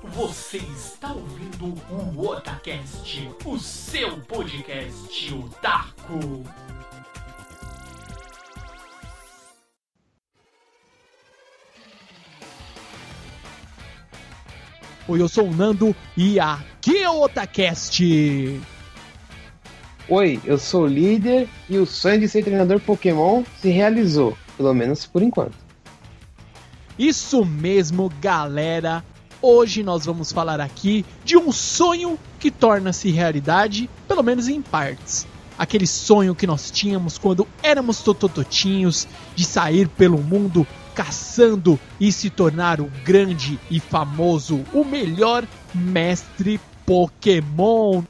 Você está ouvindo o Otacast, o seu podcast otaku. Oi, eu sou o Nando e aqui é o Otacast. Oi, eu sou o líder e o sonho de ser treinador Pokémon se realizou, pelo menos por enquanto. Isso mesmo, galera. Hoje nós vamos falar aqui de um sonho que torna-se realidade, pelo menos em partes. Aquele sonho que nós tínhamos quando éramos totototinhos de sair pelo mundo caçando e se tornar o grande e famoso, o melhor mestre Pokémon.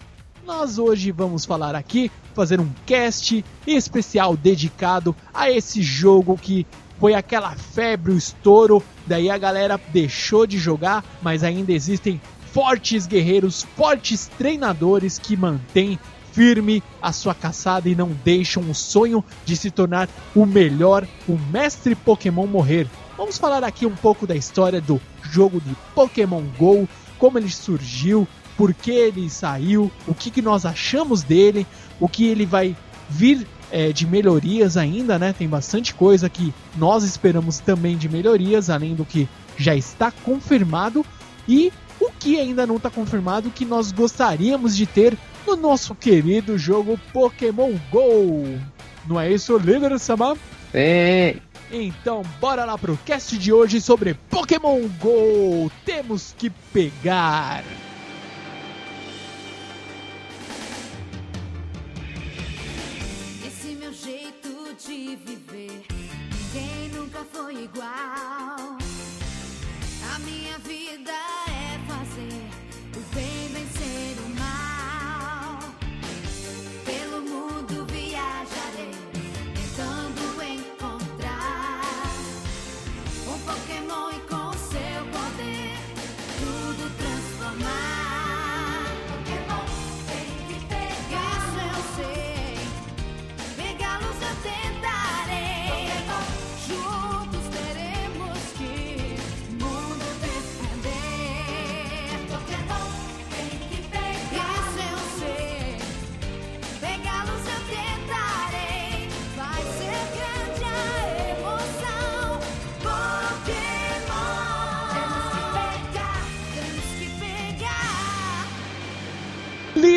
Nós hoje vamos falar aqui, fazer um cast especial dedicado a esse jogo que foi aquela febre, o estouro, daí a galera deixou de jogar, mas ainda existem fortes guerreiros, fortes treinadores que mantêm firme a sua caçada e não deixam o sonho de se tornar o melhor, o mestre Pokémon morrer. Vamos falar aqui um pouco da história do jogo de Pokémon Go, como ele surgiu, por que ele saiu, o que, que nós achamos dele, o que ele vai vir é, de melhorias ainda, né? Tem bastante coisa que nós esperamos também de melhorias, além do que já está confirmado e o que ainda não está confirmado que nós gostaríamos de ter no nosso querido jogo Pokémon Go. Não é isso, líder Sama? Sim. Então, bora lá pro cast de hoje sobre Pokémon Go. Temos que pegar. De viver, ninguém nunca foi igual.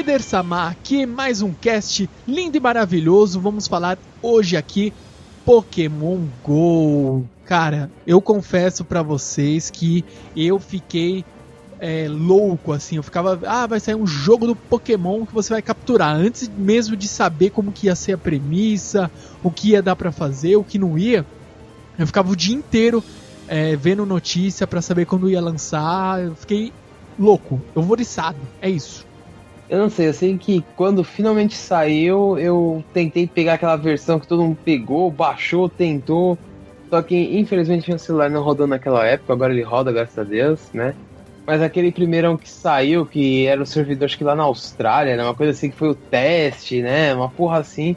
Líder Sama, aqui mais um cast lindo e maravilhoso. Vamos falar hoje aqui Pokémon Go. Cara, eu confesso pra vocês que eu fiquei é, louco assim. Eu ficava, ah, vai sair um jogo do Pokémon que você vai capturar antes mesmo de saber como que ia ser a premissa, o que ia dar pra fazer, o que não ia. Eu ficava o dia inteiro é, vendo notícia pra saber quando ia lançar. Eu fiquei louco, euforiçado. É isso. Eu não sei, eu sei que quando finalmente saiu, eu tentei pegar aquela versão que todo mundo pegou, baixou, tentou. Só que infelizmente meu celular não rodou naquela época, agora ele roda, graças a Deus, né? Mas aquele primeirão que saiu, que era o servidor acho que lá na Austrália, né? Uma coisa assim que foi o teste, né? Uma porra assim.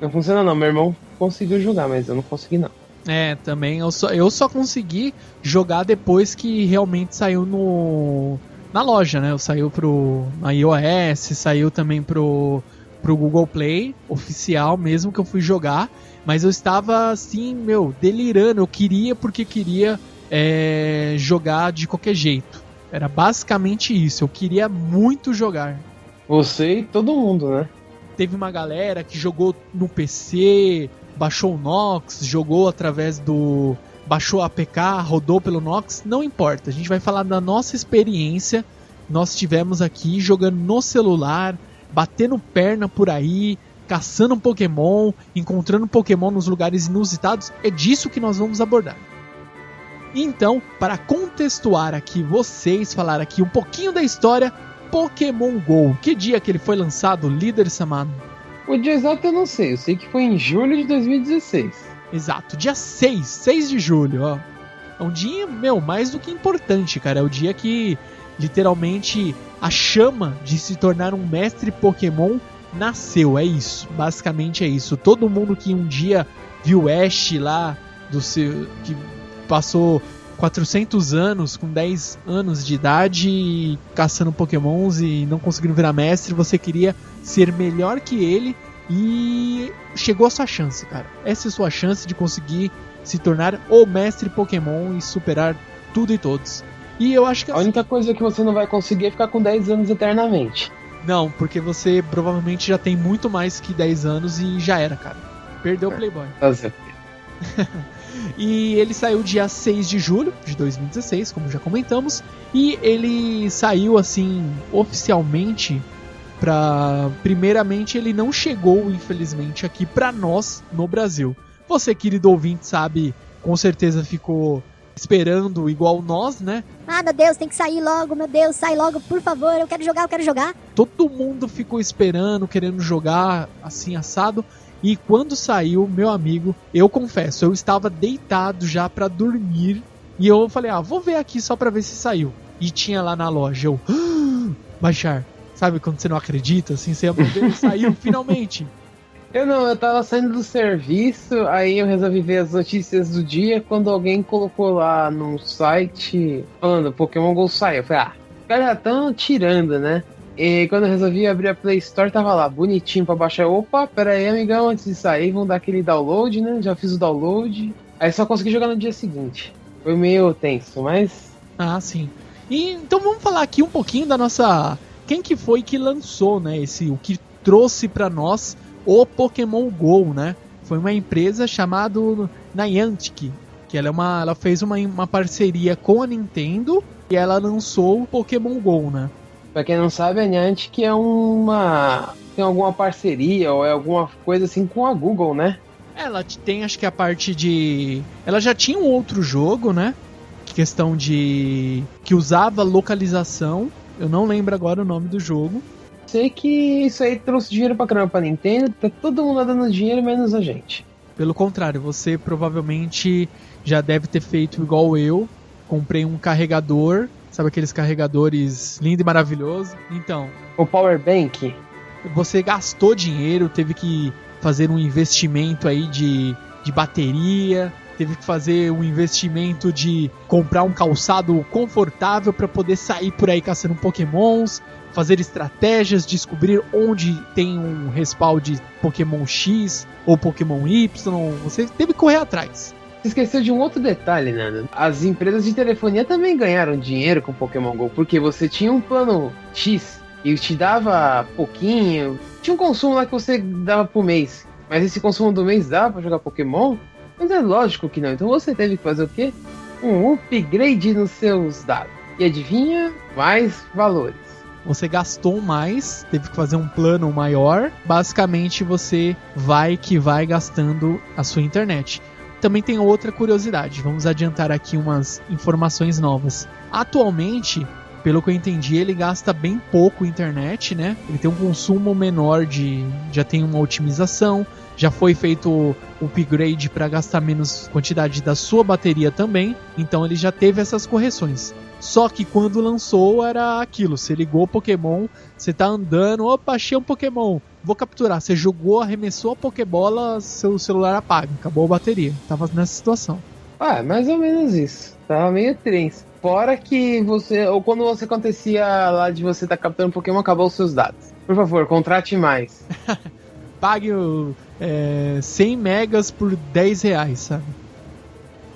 Não funciona não, meu irmão conseguiu jogar, mas eu não consegui não. É, também eu só, eu só consegui jogar depois que realmente saiu no na loja, né? Saiu pro iOS, saiu também pro pro Google Play oficial mesmo que eu fui jogar, mas eu estava assim, meu, delirando. Eu queria porque queria é, jogar de qualquer jeito. Era basicamente isso. Eu queria muito jogar. Você e todo mundo, né? Teve uma galera que jogou no PC, baixou o Nox, jogou através do. Baixou a APK, rodou pelo Nox, não importa. A gente vai falar da nossa experiência. Nós tivemos aqui jogando no celular, batendo perna por aí, caçando Pokémon, encontrando Pokémon nos lugares inusitados. É disso que nós vamos abordar. Então, para contextuar aqui vocês, falar aqui um pouquinho da história, Pokémon GO. Que dia que ele foi lançado, líder Samano? O dia exato eu não sei, eu sei que foi em julho de 2016. Exato, dia 6, 6 de julho, ó. É um dia, meu, mais do que importante, cara. É o dia que literalmente a chama de se tornar um mestre Pokémon nasceu. É isso, basicamente é isso. Todo mundo que um dia viu Ash lá do seu que passou 400 anos, com 10 anos de idade, caçando pokémons e não conseguindo virar mestre, você queria ser melhor que ele e chegou a sua chance, cara. Essa é a sua chance de conseguir se tornar o mestre Pokémon e superar tudo e todos. E eu acho que A única coisa que você não vai conseguir é ficar com 10 anos eternamente. não, porque você provavelmente já tem muito mais que 10 anos e já era, cara. Perdeu o É. Playboy. Nossa, E ele saiu dia 6 de julho de 2016, como já comentamos, e ele saiu assim oficialmente para primeiramente ele não chegou infelizmente aqui pra nós no Brasil. Você, querido ouvinte, sabe, com certeza ficou esperando igual nós, né? Ah, meu Deus, tem que sair logo, meu Deus, sai logo, por favor, eu quero jogar, eu quero jogar. Todo mundo ficou esperando, querendo jogar assim assado. E quando saiu, meu amigo, eu confesso, eu estava deitado já pra dormir e eu falei: "Ah, vou ver aqui só pra ver se saiu". E tinha lá na loja eu "Ah, baixar. Sabe quando você não acredita assim, você saiu finalmente. Eu não, eu tava saindo do serviço, aí eu resolvi ver as notícias do dia quando alguém colocou lá no site falando Pokémon GO saiu. Eu falei, ah, já tão tirando, né? E quando eu resolvi abrir a Play Store, tava lá, bonitinho pra baixar. Opa, pera aí, amigão, antes de sair, vamos dar aquele download, né? Já fiz o download. Aí só consegui jogar no dia seguinte. Foi meio tenso, mas. Ah, sim. E então vamos falar aqui um pouquinho da nossa quem que foi que lançou, né, esse o que trouxe pra nós o Pokémon Go, né? Foi uma empresa chamada Niantic, que ela é uma ela fez uma, uma parceria com a Nintendo e ela lançou o Pokémon Go, né? Pra quem não sabe, a Niantic é uma. tem alguma parceria ou é alguma coisa assim com a Google, né? Ela tem acho que a parte de ela já tinha um outro jogo, né? Questão de que usava localização. Eu não lembro agora o nome do jogo. Sei que isso aí trouxe dinheiro pra caramba pra Nintendo, tá todo mundo dando dinheiro, menos a gente. Pelo contrário, você provavelmente já deve ter feito igual eu. Comprei um carregador, sabe aqueles carregadores lindo e maravilhoso? Então, O Power Bank, você gastou dinheiro, teve que fazer um investimento aí de, de bateria, teve que fazer um investimento de comprar um calçado confortável para poder sair por aí caçando pokémons, fazer estratégias, descobrir onde tem um respawn de Pokémon X ou Pokémon Y, você teve que correr atrás. Você esqueceu de um outro detalhe, Nando. As empresas de telefonia também ganharam dinheiro com Pokémon GO, porque você tinha um plano X e te dava pouquinho. Tinha um consumo lá que você dava por mês. Mas esse consumo do mês dava pra jogar Pokémon? Mas é lógico que não. Então você teve que fazer o quê? Um upgrade nos seus dados. E adivinha? Mais valores. Você gastou mais, teve que fazer um plano maior. Basicamente, você vai que vai gastando a sua internet. Também tem outra curiosidade, vamos adiantar aqui umas informações novas. Atualmente, pelo que eu entendi, ele gasta bem pouco internet, né? Ele tem um consumo menor de. já tem uma otimização, já foi feito o upgrade para gastar menos quantidade da sua bateria também, então ele já teve essas correções. Só que quando lançou era aquilo, você ligou o Pokémon, você tá andando, opa, achei um Pokémon, vou capturar. Você jogou, arremessou a Pokébola, seu celular apaga, acabou a bateria. Tava nessa situação. Ah, é mais ou menos isso. Tava meio tenso. Fora que você. Ou quando você acontecia lá de você estar capturando Pokémon, acabou os seus dados. Por favor, contrate mais. Pague o, é, 100 megas por 10 reais, sabe?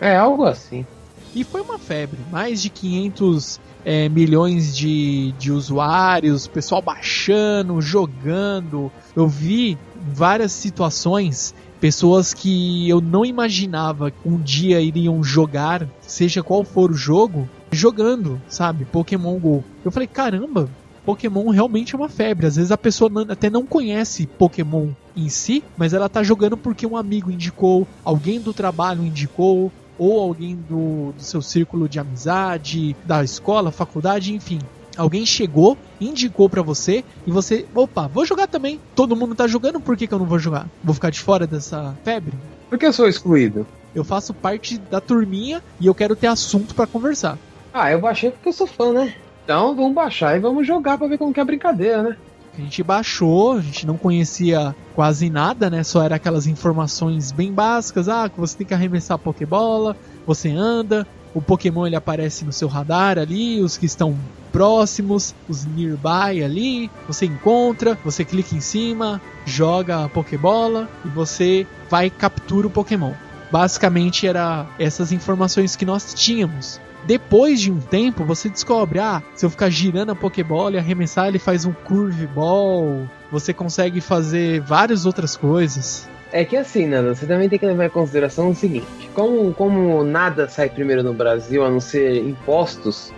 É algo assim. E foi uma febre, mais de 500 é, milhões de, de usuários, pessoal baixando, jogando. Eu vi várias situações, pessoas que eu não imaginava que um dia iriam jogar, seja qual for o jogo, jogando, sabe? Pokémon Go. Eu falei, caramba, Pokémon realmente é uma febre. Às vezes a pessoa até não conhece Pokémon em si, mas ela tá jogando porque um amigo indicou, alguém do trabalho indicou, ou alguém do, do seu círculo de amizade, da escola, faculdade, enfim. Alguém chegou, indicou pra você e você, opa, vou jogar também. Todo mundo tá jogando, por que, que eu não vou jogar? Vou ficar de fora dessa febre? Por que eu sou excluído? Eu faço parte da turminha e eu quero ter assunto pra conversar. Ah, eu baixei porque eu sou fã, né? Então vamos baixar e vamos jogar pra ver como que é a brincadeira, né? A gente baixou, a gente não conhecia quase nada, né? Só era aquelas informações bem básicas, ah, que você tem que arremessar a Pokébola, você anda, o Pokémon ele aparece no seu radar ali, os que estão próximos, os nearby ali, você encontra, você clica em cima, joga a Pokébola e você vai captura o Pokémon. Basicamente era essas informações que nós tínhamos. Depois de um tempo, você descobre, ah, se eu ficar girando a Pokébola e arremessar, ele faz um Curve Ball. Você consegue fazer várias outras coisas. É que assim, Nando, você também tem que levar em consideração o seguinte: como, como nada sai primeiro no Brasil a não ser impostos,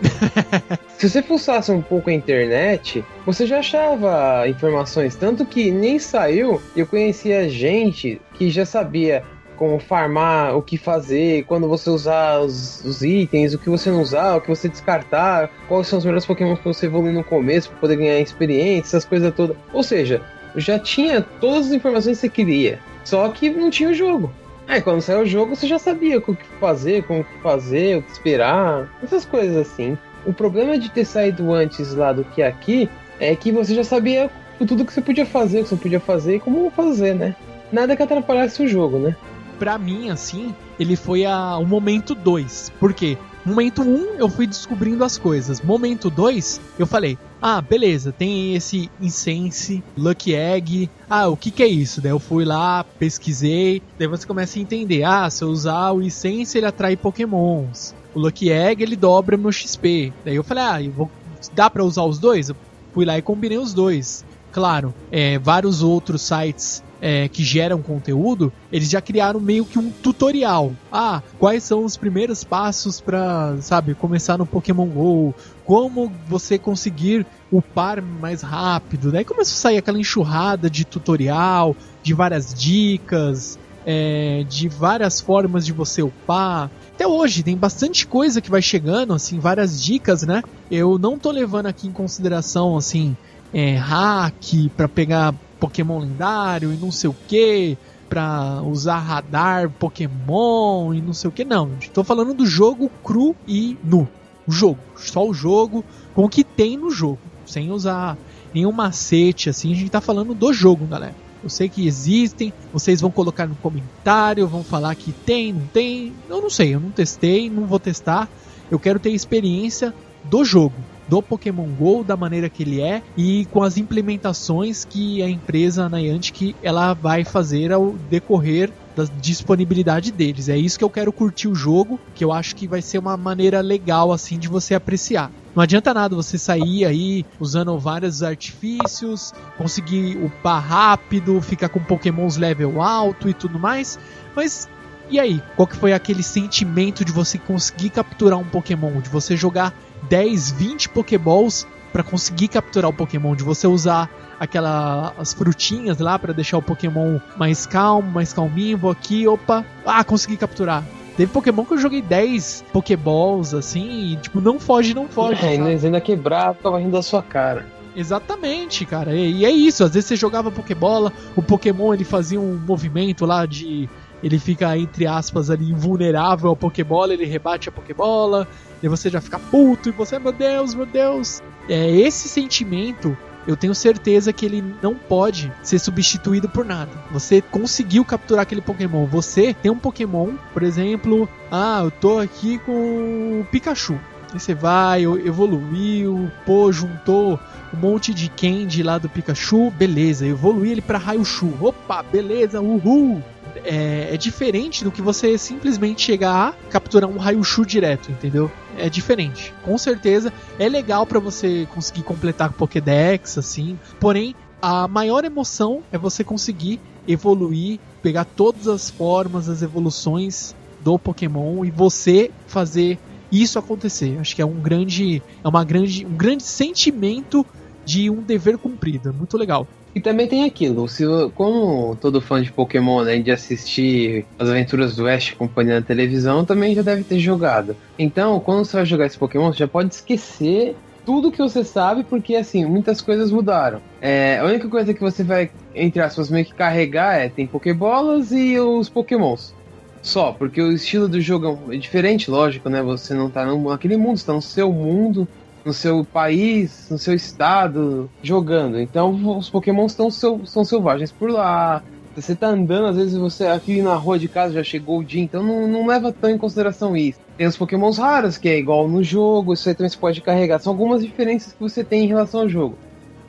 se você fuçasse um pouco a internet, você já achava informações. Tanto que nem saiu, eu conhecia gente que já sabia como farmar, o que fazer, quando você usar os, os itens, o que você não usar, o que você descartar, quais são os melhores Pokémon pra você evoluir no começo, pra poder ganhar experiência, essas coisas todas. Ou seja, já tinha todas as informações que você queria. Só que não tinha o jogo. Aí quando saiu o jogo, você já sabia o que fazer, como fazer, o que esperar, essas coisas assim. O problema de ter saído antes lá do que aqui é que você já sabia tudo que você podia fazer, o que você podia fazer e como fazer, né? Nada que atrapalhasse o jogo, né? Pra mim, assim, ele foi a, o momento 2. Por quê? Momento 1, um, eu fui descobrindo as coisas. Momento 2, eu falei: Ah, beleza, tem esse Incense, Lucky Egg. Ah, o que que é isso? Daí eu fui lá, pesquisei. Daí você começa a entender: Ah, se eu usar o Incense, ele atrai Pokémons. O Lucky Egg, ele dobra meu XP. Daí eu falei: Ah, eu vou... dá pra usar os dois? Eu fui lá e combinei os dois. Claro, é, vários outros sites é, que geram conteúdo, eles já criaram meio que um tutorial. Ah, quais são os primeiros passos para, sabe, começar no Pokémon Go? Como você conseguir upar mais rápido? Daí começou a sair aquela enxurrada de tutorial, de várias dicas, é, de várias formas de você upar. Até hoje tem bastante coisa que vai chegando, assim, várias dicas, né? Eu não tô levando aqui em consideração, assim, é, hack para pegar Pokémon lendário e não sei o que, pra usar radar Pokémon e não sei o que, não. Estou falando do jogo cru e nu. O jogo, só o jogo, com o que tem no jogo, sem usar nenhum macete assim. A gente tá falando do jogo, galera. Eu sei que existem, vocês vão colocar no comentário, vão falar que tem, não tem. Eu não sei, eu não testei, não vou testar. Eu quero ter experiência do jogo do Pokémon Go da maneira que ele é e com as implementações que a empresa Niantic ela vai fazer ao decorrer da disponibilidade deles. É isso que eu quero curtir o jogo, que eu acho que vai ser uma maneira legal assim de você apreciar. Não adianta nada você sair aí usando vários artifícios, conseguir upar rápido, ficar com pokémons level alto e tudo mais, mas e aí, qual que foi aquele sentimento de você conseguir capturar um Pokémon, de você jogar 10, 20 Pokéballs para conseguir capturar o Pokémon, de você usar aquela as frutinhas lá para deixar o Pokémon mais calmo, mais calminho, vou aqui, opa, ah, consegui capturar. Teve Pokémon que eu joguei 10 Pokéballs assim, e tipo, não foge, não foge. É, sabe? ainda ainda quebrar, ficava rindo da sua cara. Exatamente, cara. E, e é isso. Às vezes você jogava Pokébola, o Pokémon ele fazia um movimento lá de. Ele fica, entre aspas, ali invulnerável ao Pokébola, ele rebate a Pokébola, e você já fica puto, e você, meu Deus, meu Deus. É esse sentimento. Eu tenho certeza que ele não pode ser substituído por nada. Você conseguiu capturar aquele Pokémon. Você tem um Pokémon, por exemplo, ah, eu tô aqui com o Pikachu. Aí você vai, evoluiu, pô, juntou um monte de candy lá do Pikachu, beleza, evolui ele pra Raichu. Opa, beleza, uhul! É, é diferente do que você simplesmente chegar a capturar um Raichu direto, entendeu? É diferente. Com certeza é legal para você conseguir completar Pokédex, assim. Porém, a maior emoção é você conseguir evoluir, pegar todas as formas, as evoluções do Pokémon e você fazer isso acontecer. Acho que é um grande, é uma grande, um grande sentimento de um dever cumprido. É muito legal. E também tem aquilo, se, como todo fã de Pokémon, né, de assistir as aventuras do Ash acompanhando a televisão, também já deve ter jogado. Então, quando você vai jogar esse Pokémon, você já pode esquecer tudo que você sabe, porque assim, muitas coisas mudaram. É, a única coisa que você vai, entre aspas, meio que carregar é tem Pokébolas e os Pokémons. Só, porque o estilo do jogo é diferente, lógico, né? Você não tá naquele mundo, você tá no seu mundo, no seu país, no seu estado, jogando. Então os Pokémons estão são selvagens por lá, Você tá andando, às vezes você aqui na rua de casa já chegou o dia, então não, não leva tão em consideração isso. Tem os pokémons raros, que é igual no jogo, isso aí também você pode carregar. São algumas diferenças que você tem em relação ao jogo.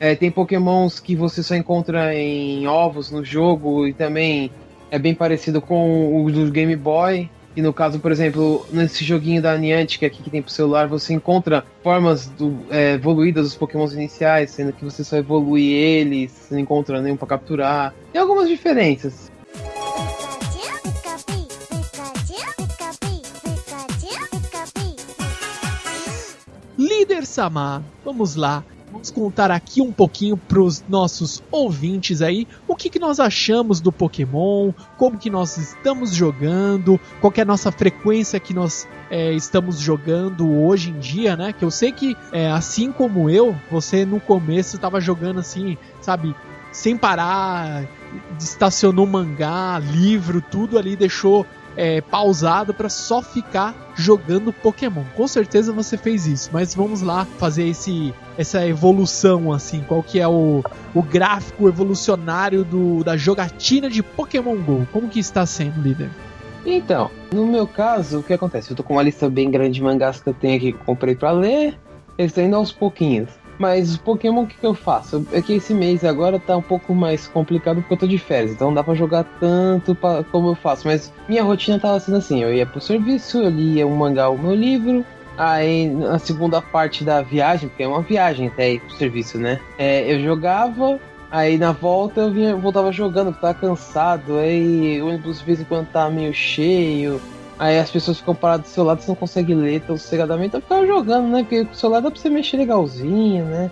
É, tem pokémons que você só encontra em ovos no jogo e também é bem parecido com o do Game Boy. E no caso, por exemplo, nesse joguinho da Niantic aqui que tem pro celular, você encontra formas do, é, evoluídas dos pokémons iniciais, sendo que você só evolui eles, você não encontra nenhum pra capturar. Tem algumas diferenças. Líder Samar, vamos lá. Vamos contar aqui um pouquinho pros nossos ouvintes aí o que, que nós achamos do Pokémon, como que nós estamos jogando, qual é a nossa frequência que nós é, estamos jogando hoje em dia, né? Que eu sei que, é, assim como eu, você no começo estava jogando assim, sabe, sem parar, estacionou mangá, livro, tudo ali, deixou é, pausado para só ficar jogando Pokémon. Com certeza você fez isso, mas vamos lá fazer esse, essa evolução assim. Qual que é o, o gráfico evolucionário do, da jogatina de Pokémon Go? Como que está sendo, líder? Então, no meu caso, o que acontece? Eu tô com uma lista bem grande de mangás que eu tenho aqui que comprei pra ler. Estão indo aos pouquinhos. Mas Pokémon, o que, que eu faço? É que esse mês agora tá um pouco mais complicado porque eu tô de férias, então não dá pra jogar tanto pra, como eu faço. Mas minha rotina tava sendo assim: eu ia pro serviço, eu lia um mangá, o meu livro. Aí na segunda parte da viagem, porque é uma viagem até ir pro serviço, né? É, eu jogava, aí na volta eu vinha, voltava jogando, porque tava cansado, aí o ônibus de vez em quando tá meio cheio. Aí as pessoas ficam paradas do seu lado, você não consegue ler tão sossegadamente, eu ficava jogando, né? Porque do seu lado dá pra você mexer legalzinho, né?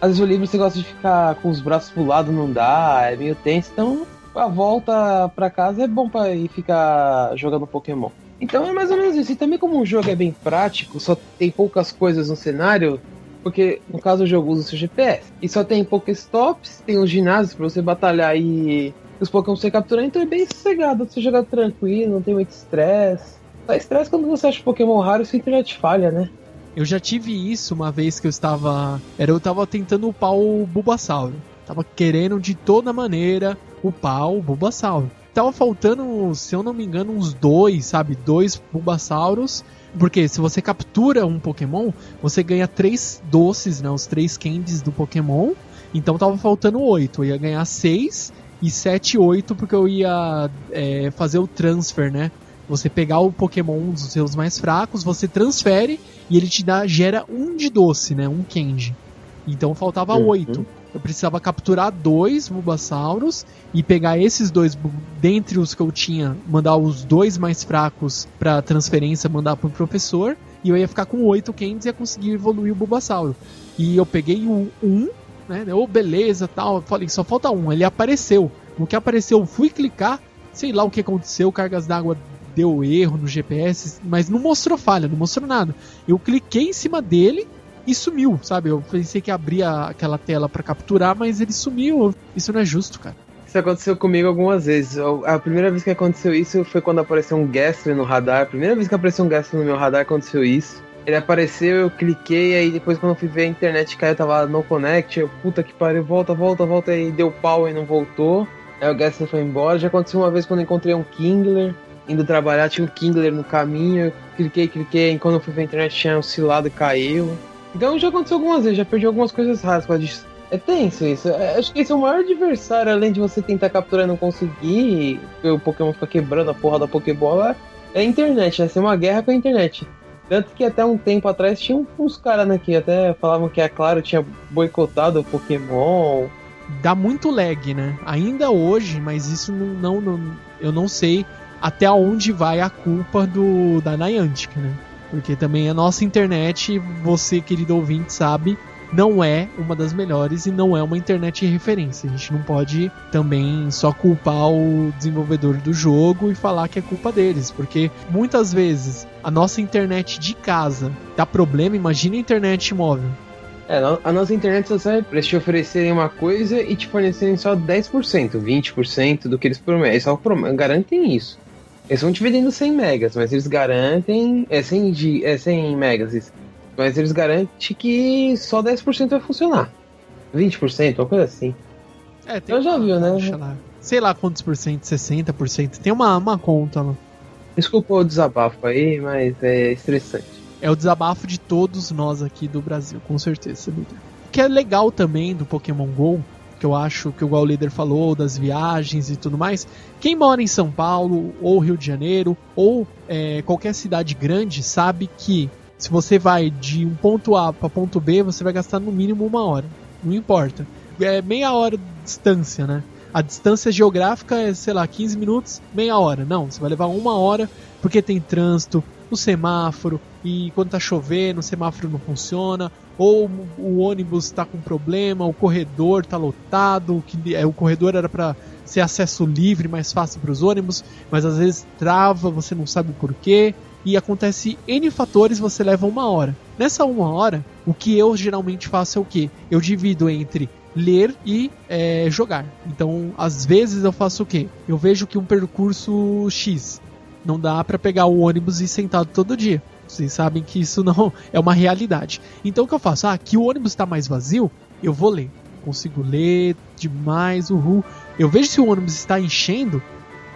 Às vezes o livro você gosta de ficar com os braços pro lado, não dá, é meio tenso, então a volta pra casa é bom pra ir ficar jogando Pokémon. Então é mais ou menos isso. E também como o jogo é bem prático, só tem poucas coisas no cenário, porque no caso o jogo usa o seu GPS. E só tem Pokéstops, tem os ginásios pra você batalhar e os Pokémon você capturar, então é bem sossegado, você jogar tranquilo, não tem muito estresse. Só estresse quando você acha Pokémon raro sua internet falha, né? Eu já tive isso uma vez que eu estava. Era eu tava tentando upar o Bulbasauro. Tava querendo de toda maneira upar o Bulbasauro. Tava faltando, se eu não me engano, uns dois, sabe? Dois Bulbasauros. Porque se você captura um Pokémon, você ganha três doces, né? Os três candies do Pokémon. Então tava faltando oito. Eu ia ganhar seis e sete e oito porque eu ia é, fazer o transfer, né? Você pegar o Pokémon um dos seus mais fracos, você transfere e ele te dá gera um de doce, né? Um Candy. Então faltava Uhum. oito. Eu precisava capturar dois Bulbasauros e pegar esses dois dentre os que eu tinha, mandar os dois mais fracos pra transferência, mandar pro professor e eu ia ficar com oito Candies e ia conseguir evoluir o Bulbasauro. E eu peguei o um, né? Ô, beleza, tal. Falei, só falta um. Ele apareceu. No que apareceu, eu fui clicar, sei lá o que aconteceu, cargas d'água deu erro no GPS, mas não mostrou falha, não mostrou nada. Eu cliquei em cima dele e sumiu, sabe? Eu pensei que abria aquela tela pra capturar, mas ele sumiu. Isso não é justo, cara. Isso aconteceu comigo algumas vezes. A primeira vez que aconteceu isso foi quando apareceu um Gastly no radar. A primeira vez que apareceu um Gastly no meu radar aconteceu isso. Ele apareceu, eu cliquei, aí depois quando eu fui ver a internet caiu, tava no connect. Eu, puta que pariu, volta, volta, volta, aí deu pau e não voltou. Aí o Gastly foi embora. Já aconteceu uma vez quando eu encontrei um Kingler. Indo trabalhar, tinha um Kingler no caminho. Eu cliquei, cliquei, e quando eu fui ver a internet tinha oscilado e caiu. Então já aconteceu algumas vezes, já perdi algumas coisas raras disso. É tenso isso. É, Acho que esse é o maior adversário, além de você tentar capturar e não conseguir, porque o Pokémon fica quebrando a porra da Pokébola, é a internet, né? Ser uma guerra com a internet. Tanto que até um tempo atrás tinha uns caras né, que até falavam que a Claro tinha boicotado o Pokémon. Dá muito lag, né? Ainda hoje, mas isso não, não, não- eu não sei até onde vai a culpa do da Niantic, né? Porque também a nossa internet, você, querido ouvinte, sabe, não é uma das melhores e não é uma internet de referência. A gente não pode também só culpar o desenvolvedor do jogo e falar que é culpa deles, porque muitas vezes a nossa internet de casa dá problema, imagina a internet móvel. É, a nossa internet só serve eles te oferecerem uma coisa e te fornecerem só 10%, 20% do que eles prometem. Eles só garantem isso. Eles vão te vendendo 100 megas, mas eles garantem. É 100, gi- é 100 megas. Mas eles garantem que só 10% vai funcionar. 20%, uma coisa assim. É, tem Eu já viu, né? lá. sei lá quantos por cento, 60%. Tem uma, uma conta lá. Desculpa o desabafo aí, mas é estressante. É o desabafo de todos nós aqui do Brasil, com certeza. Líder. O que é legal também do Pokémon GO, que eu acho que o líder falou, das viagens e tudo mais. Quem mora em São Paulo, ou Rio de Janeiro, ou é, qualquer cidade grande, sabe que se você vai de um ponto A para ponto B, você vai gastar no mínimo uma hora. Não importa. É meia hora de distância, né? A distância geográfica é, sei lá, 15 minutos, meia hora. Não, você vai levar uma hora porque tem trânsito, o semáforo, e quando tá chovendo, o semáforo não funciona, ou o ônibus tá com problema, o corredor tá lotado, que é, o corredor era para ser acesso livre, mais fácil para os ônibus, mas às vezes trava, você não sabe por quê, e acontece N fatores, você leva uma hora. Nessa uma hora, o que eu geralmente faço é o que? Eu divido entre ler e é, jogar. Então, às vezes eu faço o quê? Eu vejo que um percurso X não dá para pegar o ônibus e ir sentado todo dia. Vocês sabem que isso não é uma realidade. Então o que eu faço? Ah, aqui o ônibus está mais vazio, eu vou ler. Consigo ler demais, uhul. Eu vejo se o ônibus está enchendo,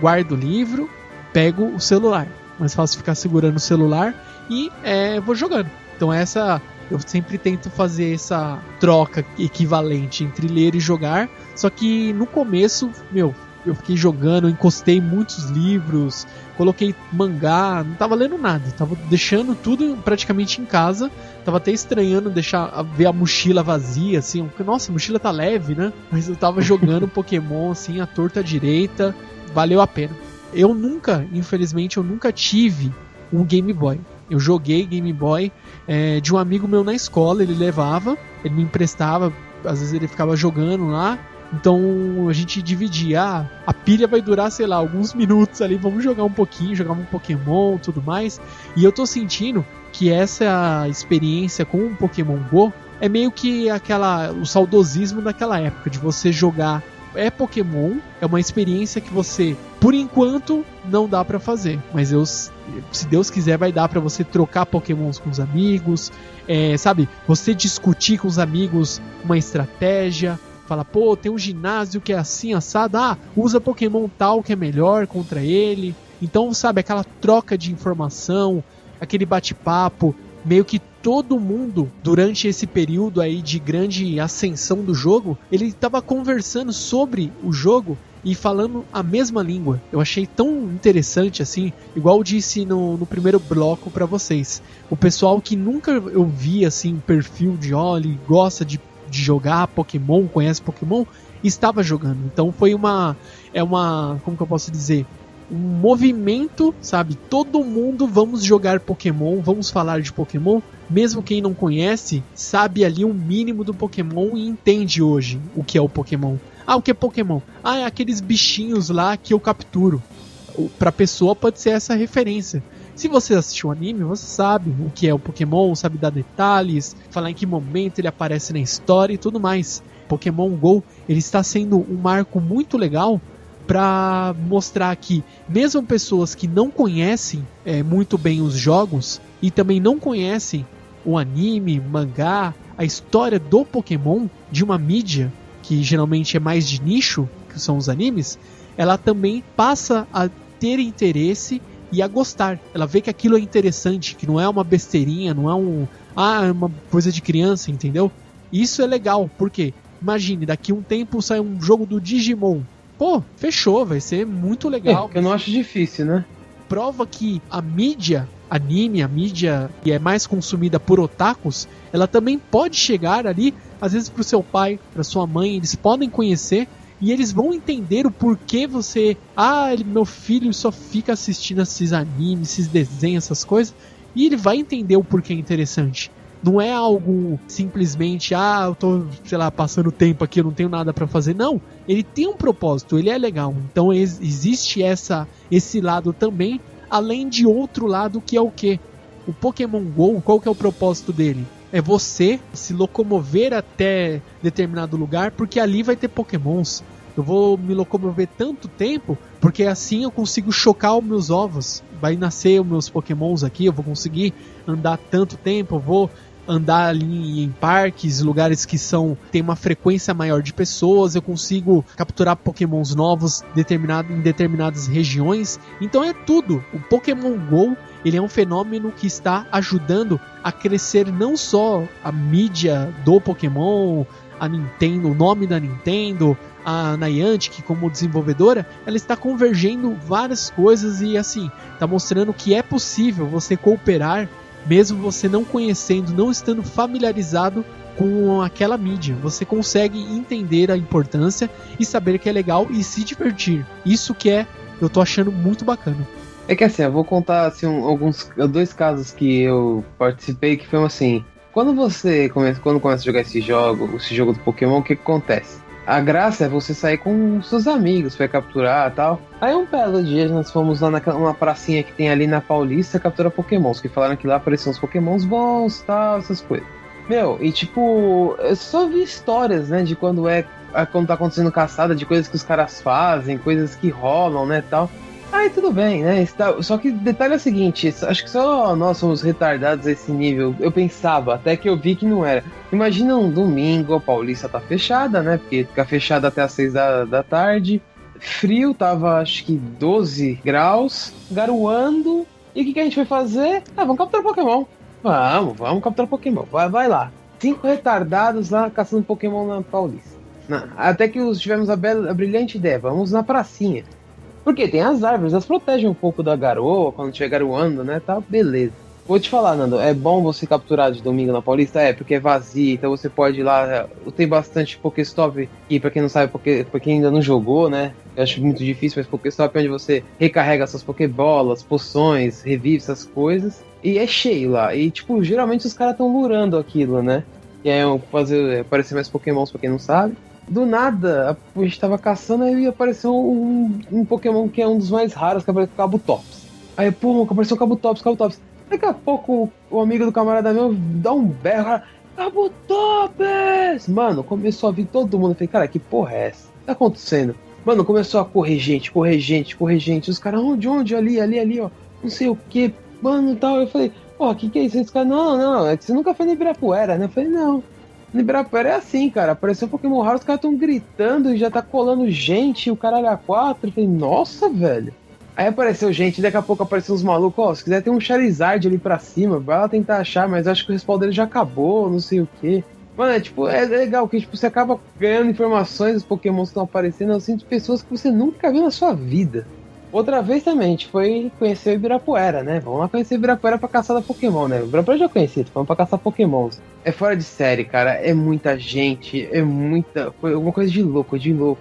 guardo o livro, pego o celular. Mais fácil ficar segurando o celular e é, vou jogando. Então essa eu sempre tento fazer essa troca equivalente entre ler e jogar. Só que no começo, meu, eu fiquei jogando, encostei muitos livros, coloquei mangá, não tava lendo nada, tava deixando tudo praticamente em casa. Tava até estranhando deixar ver a mochila vazia, assim, nossa, a mochila tá leve, né? Mas eu tava jogando Pokémon, assim, a torta direita, valeu a pena. Eu nunca, infelizmente, eu nunca tive um Game Boy. Eu joguei Game Boy é, de um amigo meu na escola, ele levava, ele me emprestava, às vezes ele ficava jogando lá, então a gente dividia. Ah, a pilha vai durar, sei lá, alguns minutos ali. Vamos jogar um pouquinho, jogar um Pokémon tudo mais. E eu tô sentindo que essa experiência com o Pokémon Go é meio que aquela. o saudosismo daquela época, de você jogar. É Pokémon, é uma experiência que você, por enquanto, não dá para fazer. Mas eu, se Deus quiser, vai dar para você trocar Pokémons com os amigos, é, sabe? Você discutir com os amigos uma estratégia, fala, pô, tem um ginásio que é assim, assado, ah, usa Pokémon tal que é melhor contra ele. Então, sabe, aquela troca de informação, aquele bate-papo, meio que todo mundo, durante esse período aí de grande ascensão do jogo, ele estava conversando sobre o jogo e falando a mesma língua. Eu achei tão interessante assim, igual disse no, no primeiro bloco para vocês. O pessoal que nunca eu vi assim, perfil de ó, ele gosta de de jogar Pokémon, conhece Pokémon, estava jogando. Então foi uma é uma, como que eu posso dizer, um movimento, sabe? Todo mundo vamos jogar Pokémon, vamos falar de Pokémon. Mesmo quem não conhece, sabe ali o mínimo do Pokémon e entende hoje o que é o Pokémon. Ah, o que é Pokémon? Ah, é aqueles bichinhos lá que eu capturo. Pra pessoa pode ser essa referência. Se você assistiu o anime, você sabe o que é o Pokémon, sabe dar detalhes, falar em que momento ele aparece na história e tudo mais. Pokémon Go ele está sendo um marco muito legal para mostrar que mesmo pessoas que não conhecem é, muito bem os jogos e também não conhecem o anime, mangá, a história do Pokémon de uma mídia que geralmente é mais de nicho, que são os animes, ela também passa a ter interesse e a gostar. Ela vê que aquilo é interessante, que não é uma besteirinha, não é um. Ah, é uma coisa de criança, entendeu? Isso é legal, porque imagine, daqui um tempo sai um jogo do Digimon. Pô, fechou, vai ser muito legal. É, eu não acho difícil, né? Prova que a mídia, anime, a mídia que é mais consumida por otakus, ela também pode chegar ali, às vezes pro seu pai, pra sua mãe, eles podem conhecer e eles vão entender o porquê você. Ah, meu filho só fica assistindo esses animes, esses desenhos, essas coisas. E ele vai entender o porquê é interessante. Não é algo simplesmente, ah, eu tô, sei lá, passando tempo aqui, eu não tenho nada para fazer. Não, ele tem um propósito, ele é legal. Então ex existe essa esse lado também, além de outro lado que é o que? O Pokémon Go, qual que é o propósito dele? é você se locomover até determinado lugar, porque ali vai ter pokémons. Eu vou me locomover tanto tempo, porque assim eu consigo chocar os meus ovos. Vai nascer os meus pokémons aqui, eu vou conseguir andar tanto tempo, eu vou andar ali em parques, lugares que são tem uma frequência maior de pessoas, eu consigo capturar pokémons novos determinado, em determinadas regiões. Então é tudo. O Pokémon Go ele é um fenômeno que está ajudando a crescer não só a mídia do Pokémon, a Nintendo, o nome da Nintendo, a Niantic como desenvolvedora, ela está convergendo várias coisas e assim, está mostrando que é possível você cooperar mesmo você não conhecendo, não estando familiarizado com aquela mídia. Você consegue entender a importância e saber que é legal e se divertir. Isso que é, eu tô achando muito bacana. É que assim, eu vou contar assim, alguns dois casos que eu participei que foi assim. Quando você começa, quando começa a jogar esse jogo, esse jogo do Pokémon, o que acontece? A graça é você sair com seus amigos pra capturar tal. Aí um belo dia nós fomos lá naquela uma pracinha que tem ali na Paulista capturar Pokémons, que falaram que lá apareciam uns Pokémons bons tal, essas coisas. Meu, e tipo, eu só vi histórias, né, de quando é quando tá acontecendo caçada, de coisas que os caras fazem, coisas que rolam, né, tal. Aí tudo bem, né? Só que detalhe é o seguinte, acho que só nós somos retardados a esse nível. Eu pensava, até que eu vi que não era. Imagina um domingo, a Paulista tá fechada, né? Porque fica fechada até as seis da, da tarde. Frio, tava acho que 12 graus, garoando. E o que, que a gente foi fazer? Ah, vamos capturar Pokémon. Vamos, vamos capturar Pokémon. Vai, vai lá. Cinco retardados lá caçando Pokémon na Paulista. Na- até que os- tivemos a, bela, a brilhante ideia, vamos na pracinha. Porque tem as árvores, elas protegem um pouco da garoa, quando estiver garoando, né? Tá, beleza. Vou te falar, Nando, é bom você capturar de domingo na Paulista? É, porque é vazio, então você pode ir lá. é, Tem bastante Pokéstop, e pra quem não sabe, porque, pra quem ainda não jogou, né? Eu acho muito difícil, mas Pokéstop é onde você recarrega suas Pokébolas, poções, revive essas coisas. E é cheio lá. E, tipo, geralmente os caras estão lurando aquilo, né? E é fazer aparecer mais Pokémons pra quem não sabe. Do nada, a gente tava caçando e apareceu um, um Pokémon que é um dos mais raros, que apareceu o Cabutops. Aí, pô, apareceu o Cabutops, Cabutops. Daqui a pouco o amigo do camarada meu dá um berro, Cabutops! Mano, começou a vir todo mundo. Eu falei, cara, que porra é essa? O que tá acontecendo? Mano, começou a correr gente, correr gente, correr gente. Os caras, onde, onde? Ali, ali, ali, ó. Não sei o que, mano, tal. Eu falei, porra, que que é isso? Cara, não, não, é que você nunca foi no Ibirapuera, né? Eu falei, não. No Ibirapuera é assim, cara. Apareceu um Pokémon raro, os caras tão gritando e já tá colando gente, o caralho a quatro. Eu falei, nossa, velho. Aí apareceu gente, daqui a pouco apareceu uns malucos, ó, se quiser tem um Charizard ali pra cima, vai lá tentar achar, mas acho que o respaldo dele já acabou, não sei o que. Mano, é tipo, é legal que tipo, você acaba ganhando informações dos Pokémons que estão aparecendo, assim, de pessoas que você nunca viu na sua vida. Outra vez também, a gente foi conhecer o Ibirapuera, né? Vamos lá conhecer o Ibirapuera pra caçar Pokémon, né? O Ibirapuera já conheci, falando pra caçar Pokémons. É fora de série, cara. É muita gente, é muita. Foi alguma coisa de louco, de louco.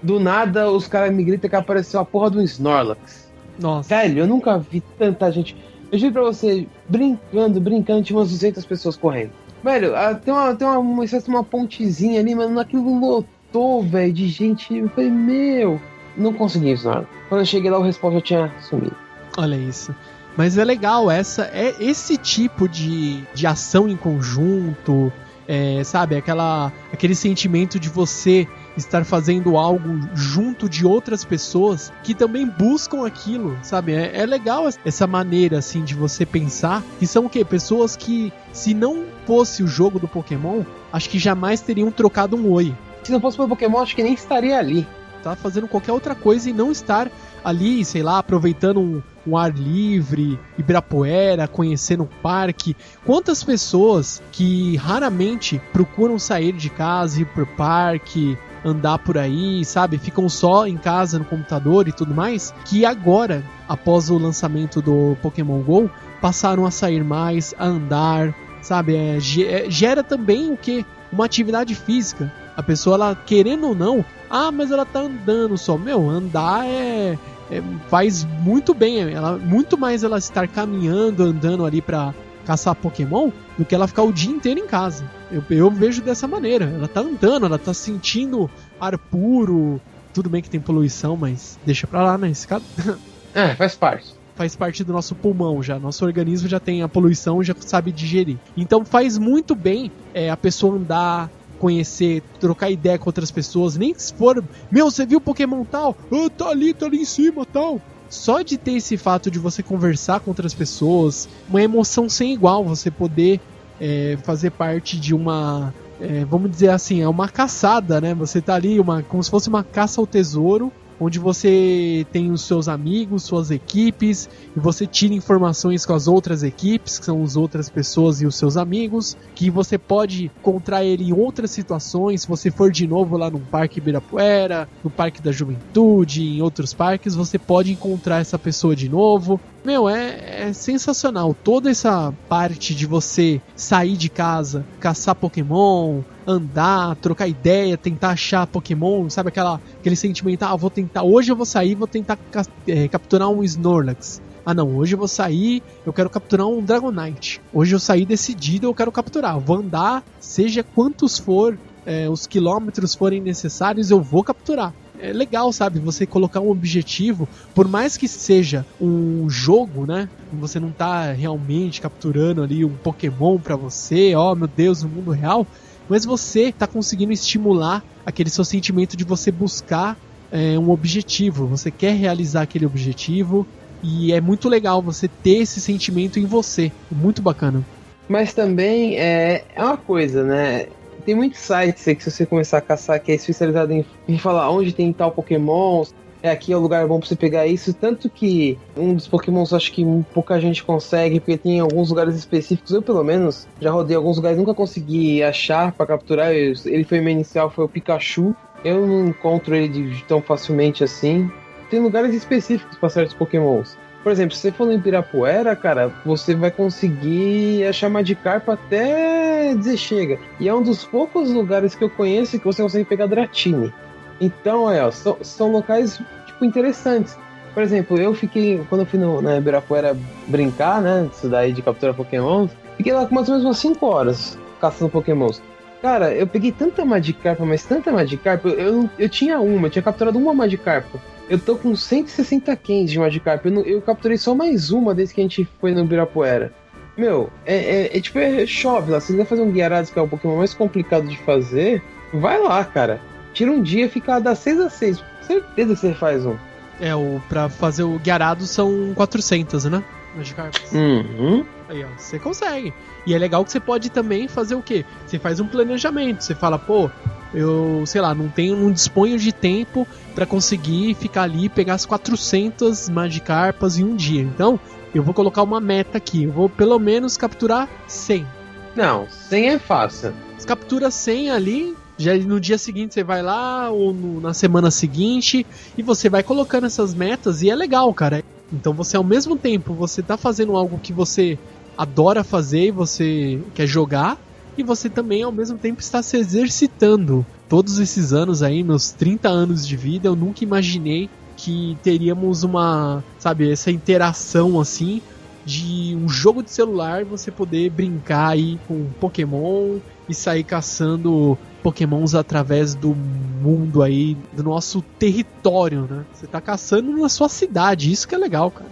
Do nada, os caras me gritam que apareceu a porra do Snorlax. Nossa. Sério, eu nunca vi tanta gente. Eu juro pra você, brincando, brincando, tinha umas 200 pessoas correndo. Velho, ah, tem uma, tem uma, uma, uma pontezinha ali, mas aquilo lotou, velho, de gente. Eu falei, meu, não consegui Snorlax. Quando eu cheguei lá, o respawn já tinha sumido. Olha isso. Mas é legal, essa é esse tipo de, de ação em conjunto, é, sabe? Aquela, aquele sentimento de você estar fazendo algo junto de outras pessoas que também buscam aquilo, sabe? É, é legal essa maneira assim de você pensar que são o quê? Pessoas que se não fosse o jogo do Pokémon, acho que jamais teriam trocado um oi. Se não fosse pelo Pokémon, acho que nem estaria ali. Tá fazendo qualquer outra coisa e não estar ali, sei lá, aproveitando um, um ar livre, Ibirapuera, conhecendo um parque. Quantas pessoas que raramente procuram sair de casa, ir pro parque, andar por aí, sabe? Ficam só em casa no computador e tudo mais, que agora, após o lançamento do Pokémon GO, passaram a sair mais, a andar, sabe? É, é, gera também o que? Uma atividade física. A pessoa, ela querendo ou não, ah, mas ela tá andando só. Meu, andar é, é- faz muito bem. Ela, muito mais ela estar caminhando, andando ali pra caçar Pokémon do que ela ficar o dia inteiro em casa. Eu, eu vejo dessa maneira. Ela tá andando, ela tá sentindo ar puro. Tudo bem que tem poluição, mas deixa pra lá, né? Esse cara É, faz parte. faz parte do nosso pulmão já. Nosso organismo já tem a poluição, já sabe digerir. Então faz muito bem é, a pessoa andar, conhecer, trocar ideia com outras pessoas. Nem se for, meu, você viu Pokémon tal? Ah, tá ali, tá ali em cima tal. Só de ter esse fato de você conversar com outras pessoas, uma emoção sem igual, você poder é, fazer parte de uma. é, vamos dizer assim, é uma caçada, né? Você tá ali, uma, como se fosse uma caça ao tesouro, onde você tem os seus amigos, suas equipes, e você tira informações com as outras equipes, que são as outras pessoas e os seus amigos, que você pode encontrar ele em outras situações, se você for de novo lá no Parque Ibirapuera, no Parque da Juventude, em outros parques, você pode encontrar essa pessoa de novo. Meu, é, é sensacional. Toda essa parte de você sair de casa, caçar Pokémon, andar, trocar ideia, tentar achar Pokémon, sabe aquela, aquele sentimento, ah, vou tentar, hoje eu vou sair, vou tentar ca- é, capturar um Snorlax. Ah não, hoje eu vou sair, eu quero capturar um Dragonite. Hoje eu saí decidido, eu quero capturar. Vou andar, seja quantos for, é, os quilômetros forem necessários, eu vou capturar. É legal, sabe? Você colocar um objetivo, por mais que seja um jogo, né? Você não tá realmente capturando ali um Pokémon pra você, ó meu Deus, no mundo real, mas você tá conseguindo estimular aquele seu sentimento de você buscar é, um objetivo. Você quer realizar aquele objetivo e é muito legal você ter esse sentimento em você. Muito bacana. Mas também é, é uma coisa, né? Tem muitos sites aí que se você começar a caçar que é especializado em, em falar onde tem tal Pokémon, é aqui é o lugar bom pra você pegar isso. Tanto que um dos Pokémons acho que pouca gente consegue, porque tem alguns lugares específicos. Eu, pelo menos, já rodei alguns lugares nunca consegui achar pra capturar. Ele foi meu inicial, foi o Pikachu. Eu não encontro ele de- tão facilmente assim. Tem lugares específicos pra certos Pokémons. Por exemplo, se você for no Ibirapuera, cara, você vai conseguir achar Magikarp até dizer chega. E é um dos poucos lugares que eu conheço que você consegue pegar Dratini. Então, é, ó, são, são locais, tipo, interessantes. Por exemplo, eu fiquei, quando eu fui no, na Ibirapuera brincar, né, isso daí de capturar Pokémon, fiquei lá com mais ou menos umas 5 horas caçando Pokémons. Cara, eu peguei tanta Magikarp, mas tanta Magikarp, eu, eu, tinha uma, eu tinha capturado uma Magikarp. Eu tô com 160 Kens de Magikarp. Eu, não- eu capturei só mais uma desde que a gente foi no Ibirapuera. Meu, é, é- é tipo, é, chove lá. Se quiser fazer um Guiarados, que é o Pokémon mais complicado de fazer, vai lá, cara. Tira um dia, fica das 6 a 6. Certeza que você faz um. É, o pra fazer o Guiarado são 400, né? Magikarps. Uhum. Aí, ó, você consegue. E é legal que você pode também fazer o quê? Você faz um planejamento. Você fala, pô, eu, sei lá, não tenho, não disponho de tempo pra conseguir ficar ali e pegar as 400 Magikarpas em um dia. Então, eu vou colocar uma meta aqui. Eu vou pelo menos capturar 100. Não, 100 é fácil. Você captura 100 ali, já no dia seguinte você vai lá, ou no- na semana seguinte, e você vai colocando essas metas, e é legal, cara. Então você, ao mesmo tempo, você tá fazendo algo que você adora fazer e você quer jogar, e você também, ao mesmo tempo, está se exercitando. Todos esses anos aí, meus 30 anos de vida, eu nunca imaginei que teríamos uma, sabe, essa interação assim de um jogo de celular você poder brincar aí com Pokémon e sair caçando Pokémons através do mundo aí, do nosso território, né? Você tá caçando na sua cidade, isso que é legal, cara.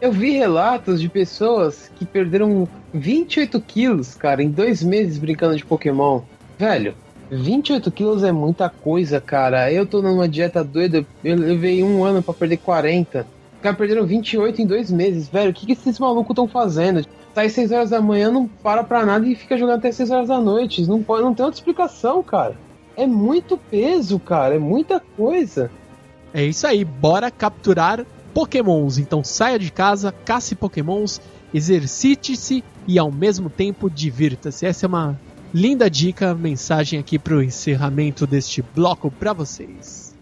Eu vi relatos de pessoas que perderam 28 quilos, cara, em dois meses brincando de Pokémon. Velho, 28 quilos é muita coisa, cara. Eu tô numa dieta doida, eu levei um ano pra perder 40. Os caras perderam 28 em dois meses, velho. O que, que esses malucos estão fazendo? Sai 6 horas da manhã, não para pra nada e fica jogando até 6 horas da noite. Não, pode, não tem outra explicação, cara. É muito peso, cara. É muita coisa. É isso aí, bora capturar Pokémons. Então saia de casa, cace Pokémons, exercite-se e ao mesmo tempo divirta-se. Essa é uma linda dica, mensagem aqui pro encerramento deste bloco pra vocês.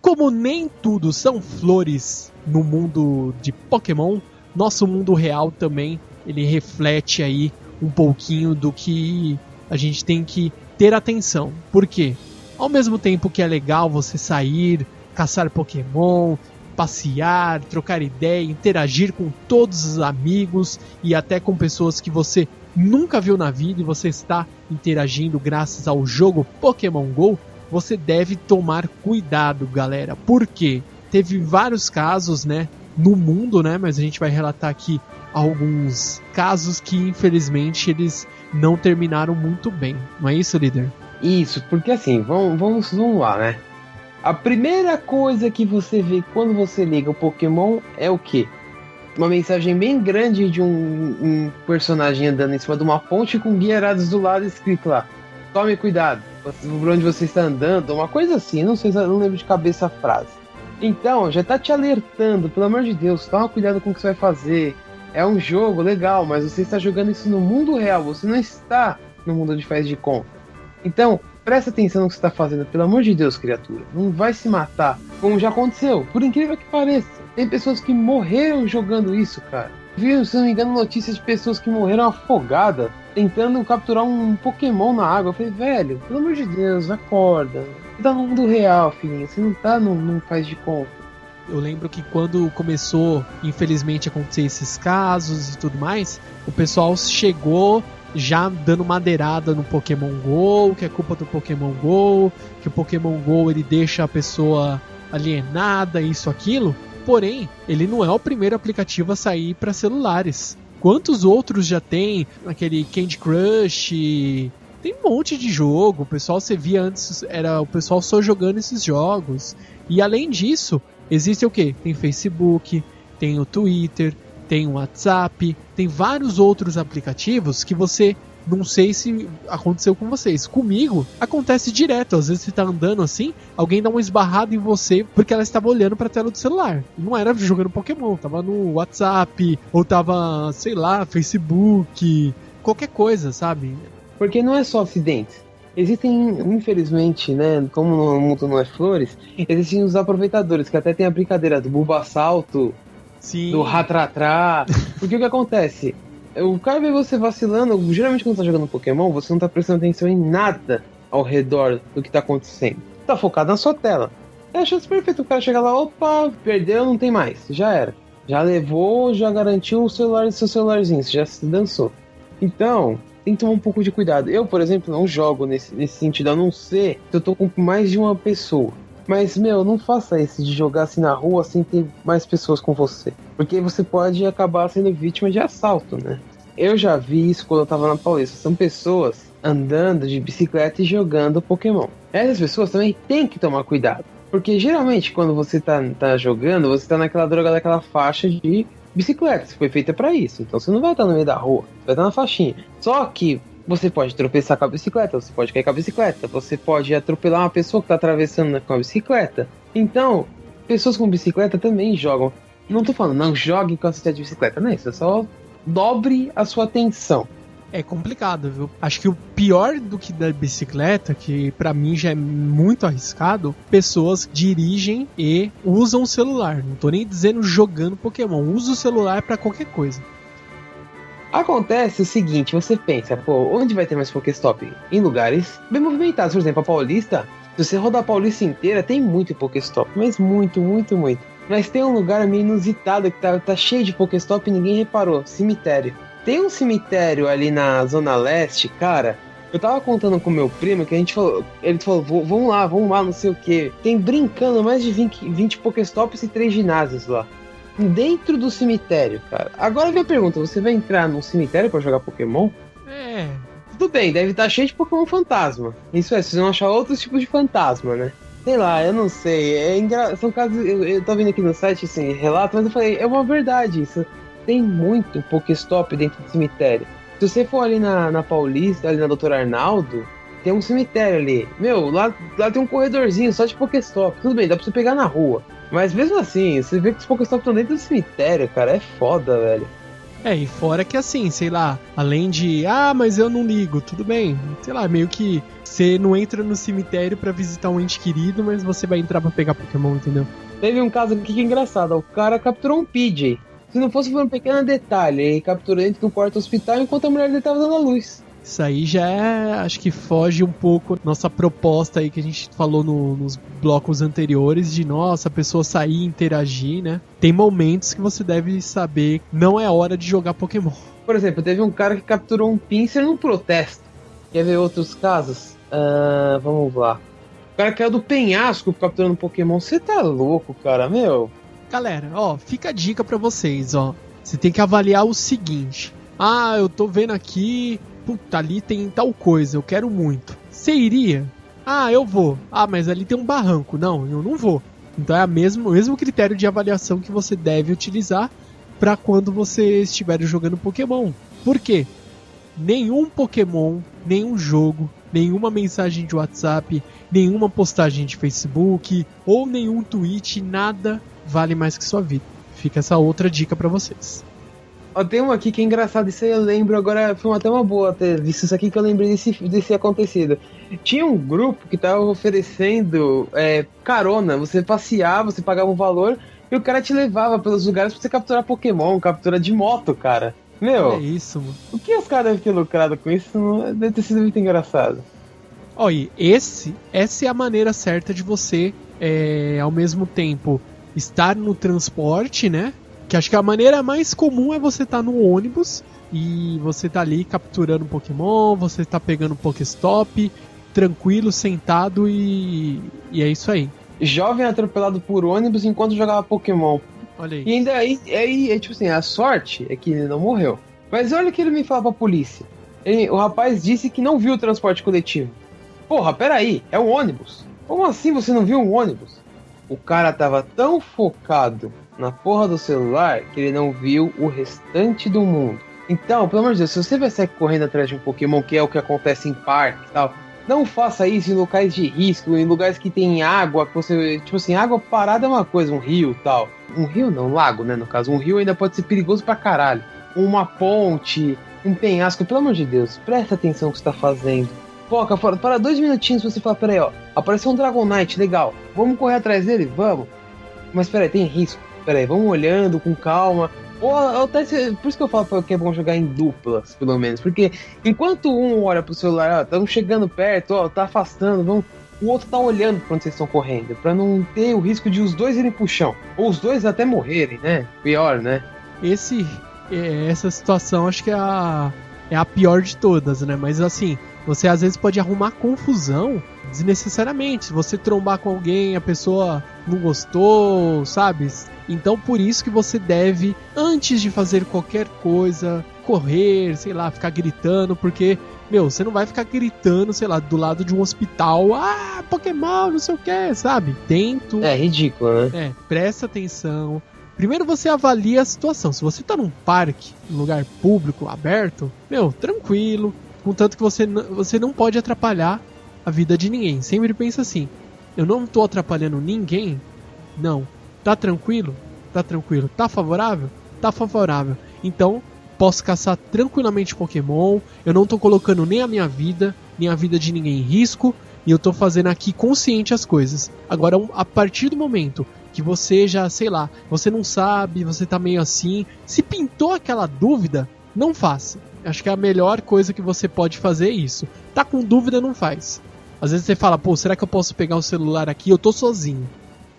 Como nem tudo são flores no mundo de Pokémon, nosso mundo real também ele reflete aí um pouquinho do que a gente tem que ter atenção. Por quê? Ao mesmo tempo que é legal você sair, caçar Pokémon, passear, trocar ideia, interagir com todos os amigos e até com pessoas que você nunca viu na vida e você está interagindo graças ao jogo Pokémon Go, você deve tomar cuidado, galera. Por quê? Teve vários casos, né, no mundo, né, mas a gente vai relatar aqui alguns casos que infelizmente eles não terminaram muito bem. Não é isso, líder? Isso, porque assim, vamos, vamos, vamos lá, né? A primeira coisa que você vê quando você liga o Pokémon é o quê? Uma mensagem bem grande de um, um personagem andando em cima de uma ponte com guiarados do lado escrito lá. Tome cuidado, por onde você está andando, uma coisa assim, não sei, não lembro de cabeça a frase. Então, já tá te alertando, pelo amor de Deus, toma cuidado com o que você vai fazer. É um jogo legal, mas você está jogando isso no mundo real, você não está no mundo de faz de conta. Então, presta atenção no que você está fazendo, pelo amor de Deus, criatura. Não vai se matar, como já aconteceu, por incrível que pareça. Tem pessoas que morreram jogando isso, cara. Vi, se não me engano, notícias de pessoas que morreram afogadas tentando capturar um Pokémon na água. Eu falei, velho, pelo amor de Deus, acorda. Você tá no mundo real, filhinho. Você não tá no, no faz de conta. Eu lembro que quando começou, infelizmente, a acontecer esses casos e tudo mais, o pessoal chegou já dando madeirada no Pokémon GO, que é culpa do Pokémon GO, que o Pokémon GO ele deixa a pessoa alienada, isso, aquilo. Porém, ele não é o primeiro aplicativo a sair para celulares. Quantos outros já tem? Aquele Candy Crush. Tem um monte de jogo. O pessoal você via antes, era o pessoal só jogando esses jogos. E além disso, existe o que? Tem Facebook, tem o Twitter, tem o WhatsApp, tem vários outros aplicativos que você não sei se aconteceu com vocês. Comigo, acontece direto. Às vezes você tá andando assim, alguém dá uma esbarrada em você porque ela estava olhando pra tela do celular. Não era jogando Pokémon, tava no WhatsApp, ou tava, sei lá, Facebook, qualquer coisa, sabe? Porque não é só acidentes. Existem, infelizmente, né, como no mundo não é flores, existem os aproveitadores, que até tem a brincadeira do Bulbasalto, Sim. do Ratratrá. Porque o que acontece? O cara vê você vacilando, geralmente quando tá jogando Pokémon, você não tá prestando atenção em nada ao redor do que tá acontecendo. Tá focado na sua tela. É a chance perfeita, o cara chega lá, opa, perdeu, não tem mais, já era. Já levou, já garantiu o celular seu celularzinho, você já se dançou. Então, tem que tomar um pouco de cuidado. Eu, por exemplo, não jogo nesse, nesse sentido, a não ser que eu tô com mais de uma pessoa. Mas, meu, não faça isso de jogar assim na rua sem ter mais pessoas com você. Porque você pode acabar sendo vítima de assalto, né? Eu já vi isso quando eu tava na Paulista. São pessoas andando de bicicleta e jogando Pokémon. Essas pessoas também têm que tomar cuidado. Porque geralmente quando você tá, tá jogando, você tá naquela droga daquela faixa de bicicleta. Foi feita para isso. Então você não vai estar no meio da rua. Você vai estar na faixinha. Só que você pode tropeçar com a bicicleta, você pode cair com a bicicleta, você pode atropelar uma pessoa que está atravessando com a bicicleta. Então, pessoas com bicicleta também jogam. Não tô falando, não jogue com a de bicicleta, não é isso, é só dobre a sua atenção. É complicado, viu? Acho que o pior do que da bicicleta, que pra mim já é muito arriscado, pessoas dirigem e usam o celular. Não tô nem dizendo jogando Pokémon, usa o celular pra qualquer coisa. Acontece o seguinte, você pensa, pô, onde vai ter mais Pokéstop? Em lugares bem movimentados, por exemplo, a Paulista. Se você rodar a Paulista inteira, tem muito Pokéstop, mas muito, muito, muito. Mas tem um lugar meio inusitado que tá, tá cheio de Pokéstop e ninguém reparou, cemitério. Tem um cemitério ali na Zona Leste, cara. Eu tava contando com meu primo que a gente falou. Ele falou, "Vou- vamos lá, vamos lá, não sei o que. Tem brincando mais de 20, 20 Pokéstops e três ginásios lá. Dentro do cemitério, cara. Agora vem a pergunta: você vai entrar num cemitério pra jogar Pokémon? É, Tudo bem, deve estar cheio de Pokémon fantasma. Isso é, vocês vão achar outros tipos de fantasma, né? Sei lá, eu não sei. É engra... São casos. Eu, eu tô vendo aqui no site assim, relato, mas eu falei, é uma verdade isso. Tem muito Pokéstop dentro do cemitério. Se você for ali na, na Paulista, ali na Doutor Arnaldo, tem um cemitério ali. Meu, lá, lá tem um corredorzinho só de Pokéstop. Tudo bem, dá pra você pegar na rua. Mas mesmo assim, você vê que os Pokéstop estão dentro do cemitério, cara. É foda, velho. É, e fora que assim, sei lá, além de, ah, mas eu não ligo, tudo bem. Sei lá, meio que você não entra no cemitério pra visitar um ente querido, mas você vai entrar pra pegar Pokémon, entendeu? Teve um caso aqui que é engraçado. O cara capturou um PJ. Se não fosse por um pequeno detalhe, ele capturou dentro do quarto hospital enquanto a mulher dele tava dando a luz. Isso aí já é, acho que foge um pouco nossa proposta aí que a gente falou no- nos blocos anteriores de nossa, a pessoa sair e interagir, né? Tem momentos que você deve saber, não é hora de jogar Pokémon. Por exemplo, teve um cara que capturou um pincer num protesto. Quer ver outros casos? Ah, vamos lá. O cara caiu do penhasco capturando Pokémon. Você tá louco, cara, meu? Galera, ó, fica a dica pra vocês, ó. Você tem que avaliar o seguinte: ah, eu tô vendo aqui, puta, ali tem tal coisa, eu quero muito. Você iria? Ah, eu vou. Ah, mas ali tem um barranco. Não, eu não vou. Então é mesmo, o mesmo critério de avaliação que você deve utilizar para quando você estiver jogando Pokémon. Por quê? Nenhum Pokémon, nenhum jogo, nenhuma mensagem de WhatsApp, nenhuma postagem de Facebook ou nenhum tweet, nada vale mais que sua vida. Fica essa outra dica para vocês. Ó, tem uma aqui que é engraçado, isso aí eu lembro agora, foi até uma boa ter visto isso aqui que eu lembrei desse, desse acontecido. Tinha um grupo que tava oferecendo é, carona, você passeava, você pagava um valor e o cara te levava pelos lugares pra você capturar Pokémon, captura de moto, cara. Meu, É isso, mano. o que os caras devem ter lucrado com isso não- deve ter sido muito engraçado. E esse, essa é a maneira certa de você, é, ao mesmo tempo, estar no transporte, né? Que acho que a maneira mais comum é você estar no ônibus e você tá ali capturando Pokémon, você tá pegando Pokéstop, tranquilo, sentado e, e é isso aí. Jovem atropelado por ônibus enquanto jogava Pokémon. Olha aí. E ainda aí, aí é tipo assim, a sorte é que ele não morreu. Mas olha o que ele me fala pra polícia. Ele- o rapaz disse que não viu o transporte coletivo. Porra, peraí, é um ônibus. Como assim você não viu um ônibus? O cara tava tão focado na porra do celular que ele não viu o restante do mundo. Então, pelo amor de Deus, se você vai sair correndo atrás de um Pokémon, que é o que acontece em parques e tal, não faça isso em locais de risco, em lugares que tem água, que você. Tipo assim, água parada é uma coisa, um rio e tal. Um rio não, um lago, né? No caso, um rio ainda pode ser perigoso pra caralho. Uma ponte, um penhasco, pelo amor de Deus, presta atenção no que você tá fazendo. Foca, fora, para dois minutinhos você fala, peraí, ó, apareceu um Dragonite, legal. Vamos correr atrás dele? Vamos. Mas peraí, tem risco. Peraí, vamos olhando com calma. Ou até por isso que eu falo que é bom jogar em duplas, pelo menos. Porque enquanto um olha pro celular, ó, estamos chegando perto, ó, tá afastando, vamos. O outro tá olhando pra onde vocês estão correndo, pra não ter o risco de os dois irem pro chão. Ou os dois até morrerem, né? Pior, né? Esse, é, essa situação acho que é a, é a pior de todas, né? Mas assim, você às vezes pode arrumar confusão desnecessariamente. Se você trombar com alguém, a pessoa não gostou, sabe? Então por isso que você deve, antes de fazer qualquer coisa, correr, sei lá, ficar gritando, porque, meu, você não vai ficar gritando, sei lá, do lado de um hospital, ah, Pokémon, não sei o que, sabe? Tento. É ridículo, né? É, presta atenção. Primeiro você avalia a situação. Se você tá num parque, num lugar público, aberto, meu, tranquilo. Contanto que você, você não pode atrapalhar a vida de ninguém. Sempre pensa assim: eu não tô atrapalhando ninguém? Não. Tá tranquilo? Tá tranquilo. Tá favorável? Tá favorável. Então, posso caçar tranquilamente Pokémon. Eu não tô colocando nem a minha vida, nem a vida de ninguém em risco. E eu tô fazendo aqui consciente as coisas. Agora, a partir do momento que você já, sei lá, você não sabe, você tá meio assim, se pintou aquela dúvida, não faça. Acho que a melhor coisa que você pode fazer é isso. Tá com dúvida, não faz. Às vezes você fala, pô, será que eu posso pegar o celular aqui? Eu tô sozinho.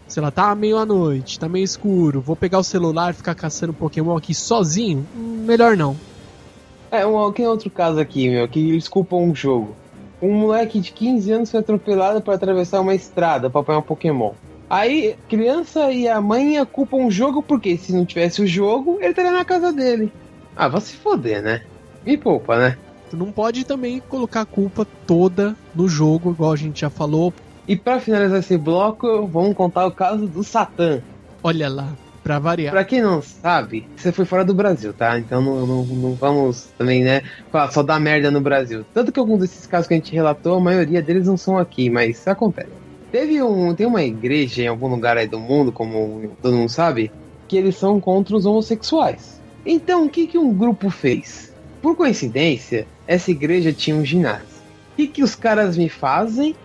Sei lá, tá meio à noite, tá meio escuro. Vou pegar o celular e ficar caçando Pokémon aqui sozinho? Hum, melhor não. É, um, tem outro caso aqui, meu, que eles culpam um jogo. Um moleque de 15 anos foi atropelado para atravessar uma estrada para pegar um Pokémon. Aí, criança e a mãe culpam um jogo porque se não tivesse o jogo, ele estaria na casa dele. Ah, vai se foder, né? Me poupa, né? Tu não pode também colocar a culpa toda no jogo, igual a gente já falou. E para finalizar esse bloco, vamos contar o caso do Satã. Olha lá, pra variar. Pra quem não sabe, você foi fora do Brasil, tá? Então não, não, não vamos também, né, falar só dar merda no Brasil. Tanto que alguns desses casos que a gente relatou, a maioria deles não são aqui, mas acontece. Teve um, tem uma igreja em algum lugar aí do mundo, como todo mundo sabe, que eles são contra os homossexuais. Então o que, que um grupo fez? Por coincidência, essa igreja tinha um ginásio. O que, que os caras me fazem?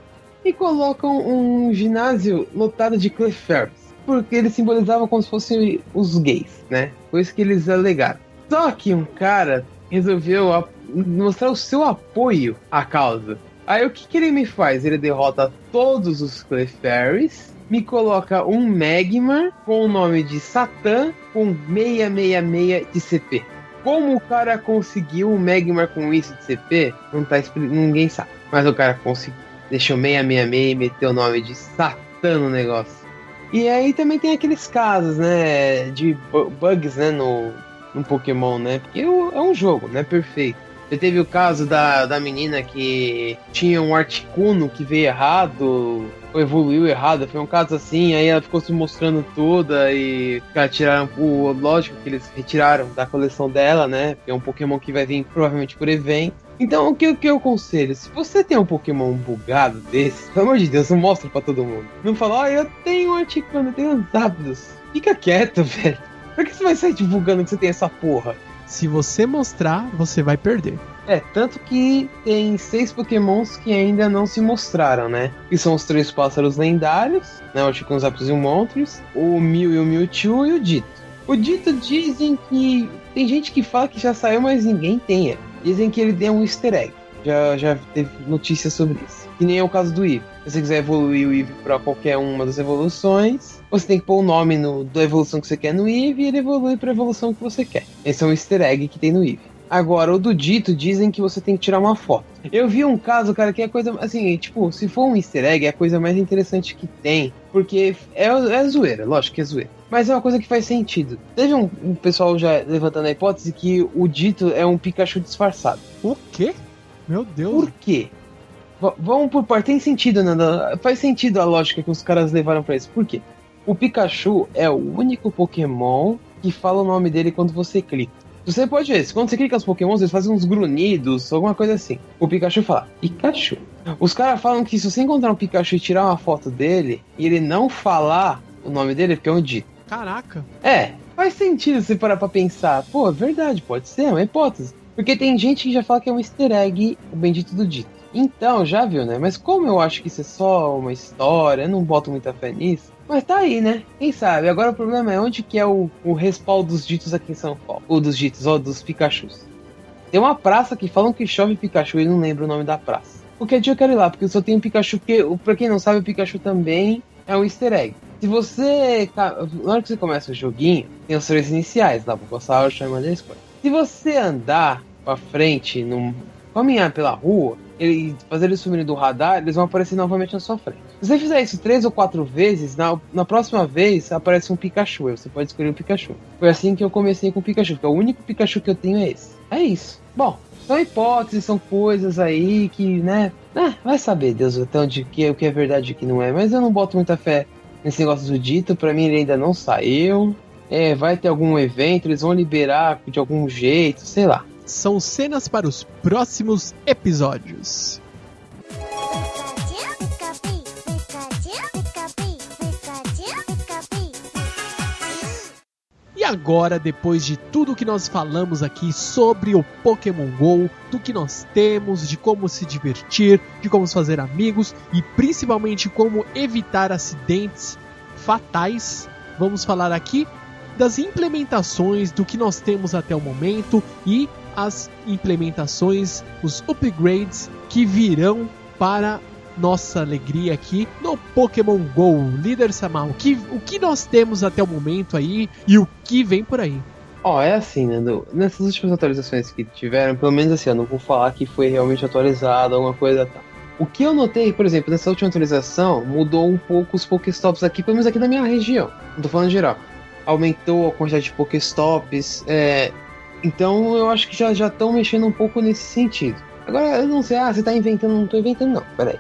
E colocam um ginásio lotado de Clefairs porque eles simbolizavam como se fossem os gays, né? Foi isso que eles alegaram. Só que um cara resolveu mostrar o seu apoio à causa. Aí o que, que ele me faz? Ele derrota todos os Clefairies, me coloca um Magmar com o nome de Satã com 666 de CP. Como o cara conseguiu um Magmar com isso de CP, não tá ninguém sabe. Mas o cara conseguiu. Deixou 666 e meteu o nome de Satã no negócio. E aí também tem aqueles casos, né, de bu- bugs, né, no, no Pokémon, né? Porque o- é um jogo, né, perfeito. Você teve o caso da, da menina que tinha um Articuno que veio errado, evoluiu errado, foi um caso assim, aí ela ficou se mostrando toda e tiraram o. Lógico que eles retiraram da coleção dela, né? Porque é um Pokémon que vai vir provavelmente por evento. Então, o que, o que eu aconselho? Se você tem um Pokémon bugado desse, pelo amor de Deus, não mostra pra todo mundo. Não fala, ó, eu tenho um Articuno, eu tenho uns Zapdos. Fica quieto, velho. Por que você vai sair divulgando que você tem essa porra? Se você mostrar, você vai perder. É, tanto que tem seis pokémons que ainda não se mostraram, né? Que são os três pássaros lendários, né? O Chicken Zapdos e o Moltres, o Mew e o Mewtwo e o Dito. O Dito dizem que... Tem gente que fala que já saiu, mas ninguém tem. Dizem que ele deu um easter egg. Já, já teve notícias sobre isso. Que nem é o caso do Eevee. Se você quiser evoluir o Eevee pra qualquer uma das evoluções, você tem que pôr o nome no, da evolução que você quer no Eevee e ele evolui pra evolução que você quer. Esse é um easter egg que tem no Eevee. Agora, o do dito dizem que você tem que tirar uma foto. Eu vi um caso, cara, que é coisa. Assim, tipo, se for um easter egg, é a coisa mais interessante que tem. Porque é, é zoeira, lógico que é zoeira. Mas é uma coisa que faz sentido. Teve um, um pessoal já levantando a hipótese que o dito é um Pikachu disfarçado. O quê? Meu Deus. Por quê? V- vamos por parte. Tem sentido, Nanda. Faz sentido a lógica que os caras levaram pra isso. Por quê? O Pikachu é o único Pokémon que fala o nome dele quando você clica. Você pode ver, quando você clica nos Pokémons, eles fazem uns grunhidos, alguma coisa assim. O Pikachu fala, Pikachu. Os caras falam que se você encontrar um Pikachu e tirar uma foto dele, e ele não falar o nome dele, é porque é um dito. Caraca. É, faz sentido você parar pra pensar. Pô, é verdade, pode ser, é uma hipótese. Porque tem gente que já fala que é um easter egg, o bendito do dito. Então, já viu, né? Mas como eu acho que isso é só uma história, eu não boto muita fé nisso. Mas tá aí, né? Quem sabe? Agora o problema é onde que é o, o respawn dos ditos aqui em São Paulo. Ou dos ditos, ou dos Pikachus. Tem uma praça que falam que chove Pikachu e não lembro o nome da praça. Qualquer dia eu quero ir lá, porque eu só tenho Pikachu, porque, pra quem não sabe, o Pikachu também é um easter egg. Se você. Na hora que você começa o joguinho, tem os três iniciais lá, Bulbasaur, Charmander e Squirtle. Se você andar pra frente, num, caminhar pela rua, ele, fazer eles sumirem do radar, eles vão aparecer novamente na sua frente. Se você fizer isso três ou quatro vezes, na, na próxima vez aparece um Pikachu, aí você pode escolher o Pikachu. Foi assim que eu comecei com o Pikachu, porque o único Pikachu que eu tenho é esse. É isso. Bom, são hipóteses, são coisas aí que, né? Ah, vai saber, Deus, até onde que, o que é verdade e o que não é. Mas eu não boto muita fé nesse negócio do dito, pra mim ele ainda não saiu. É, vai ter algum evento, eles vão liberar de algum jeito, sei lá. São cenas para os próximos episódios. Agora, depois de tudo que nós falamos aqui sobre o Pokémon GO, do que nós temos, de como se divertir, de como fazer amigos e principalmente como evitar acidentes fatais, vamos falar aqui das implementações do que nós temos até o momento e as implementações, os upgrades que virão para nossa alegria aqui no Pokémon GO. Líder Samal, o que, o que nós temos até o momento aí e o que vem por aí? Ó, é assim, né? do- nessas últimas atualizações que tiveram, pelo menos assim, eu não vou falar que foi realmente atualizado, alguma coisa tal. O que eu notei, por exemplo, nessa última atualização, mudou um pouco os Pokéstops aqui, pelo menos aqui na minha região. Não tô falando geral. Aumentou a quantidade de Pokéstops, é... Então eu acho que já estão mexendo um pouco nesse sentido. Agora, eu não sei, ah, você tá inventando, não tô inventando não, peraí.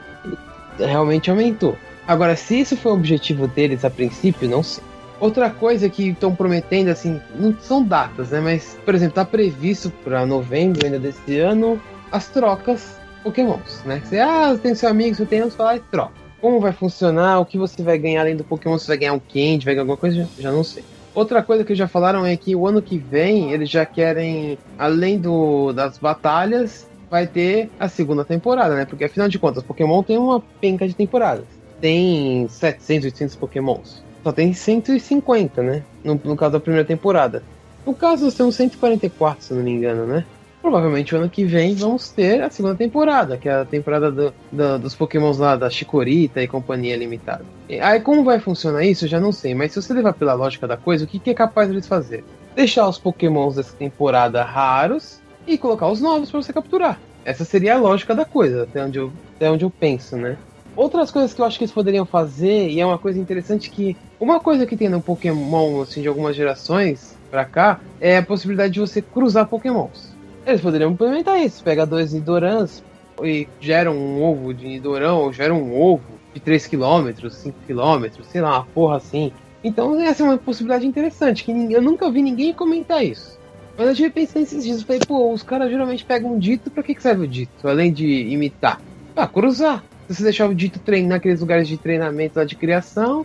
Realmente aumentou. Agora, se isso foi o objetivo deles a princípio, não sei. Outra coisa que estão prometendo, assim, não são datas, né? Mas, por exemplo, tá previsto para novembro ainda desse ano as trocas Pokémons, né? Você, ah, tem seu amigo, você tem, vai lá e troca. Como vai funcionar, o que você vai ganhar além do Pokémon, você vai ganhar um Candy, vai ganhar alguma coisa, já não sei. Outra coisa que já falaram é que o ano que vem eles já querem, além do, das batalhas, vai ter a segunda temporada, né? Porque afinal de contas, Pokémon tem uma penca de temporadas. Tem 700, 800 Pokémons. Só tem 150, né? No, no caso da primeira temporada. No caso, são 144, se não me engano, né? Provavelmente o ano que vem vamos ter a segunda temporada, que é a temporada do- do- dos Pokémons lá da Chikorita e companhia limitada. Aí como vai funcionar isso, eu já não sei, mas se você levar pela lógica da coisa, o que, que é capaz deles fazer? Deixar os Pokémons dessa temporada raros e colocar os novos para você capturar. Essa seria a lógica da coisa, até onde eu, até onde eu penso, né? Outras coisas que eu acho que eles poderiam fazer, e é uma coisa interessante que. Uma coisa que tem no Pokémon, assim, de algumas gerações pra cá, é a possibilidade de você cruzar Pokémons. Eles poderiam implementar isso. Pega dois Nidorans e gera um ovo de Nidorão, ou gera um ovo de 3km, 5km, sei lá, uma porra assim. Então essa é uma possibilidade interessante, que eu nunca vi ninguém comentar isso. Mas eu tive pensando esses dias, eu falei, pô, os caras geralmente pegam um dito, pra que, que serve o dito? Além de imitar? Pra cruzar. Se você deixar o dito treinar naqueles lugares de treinamento lá de criação,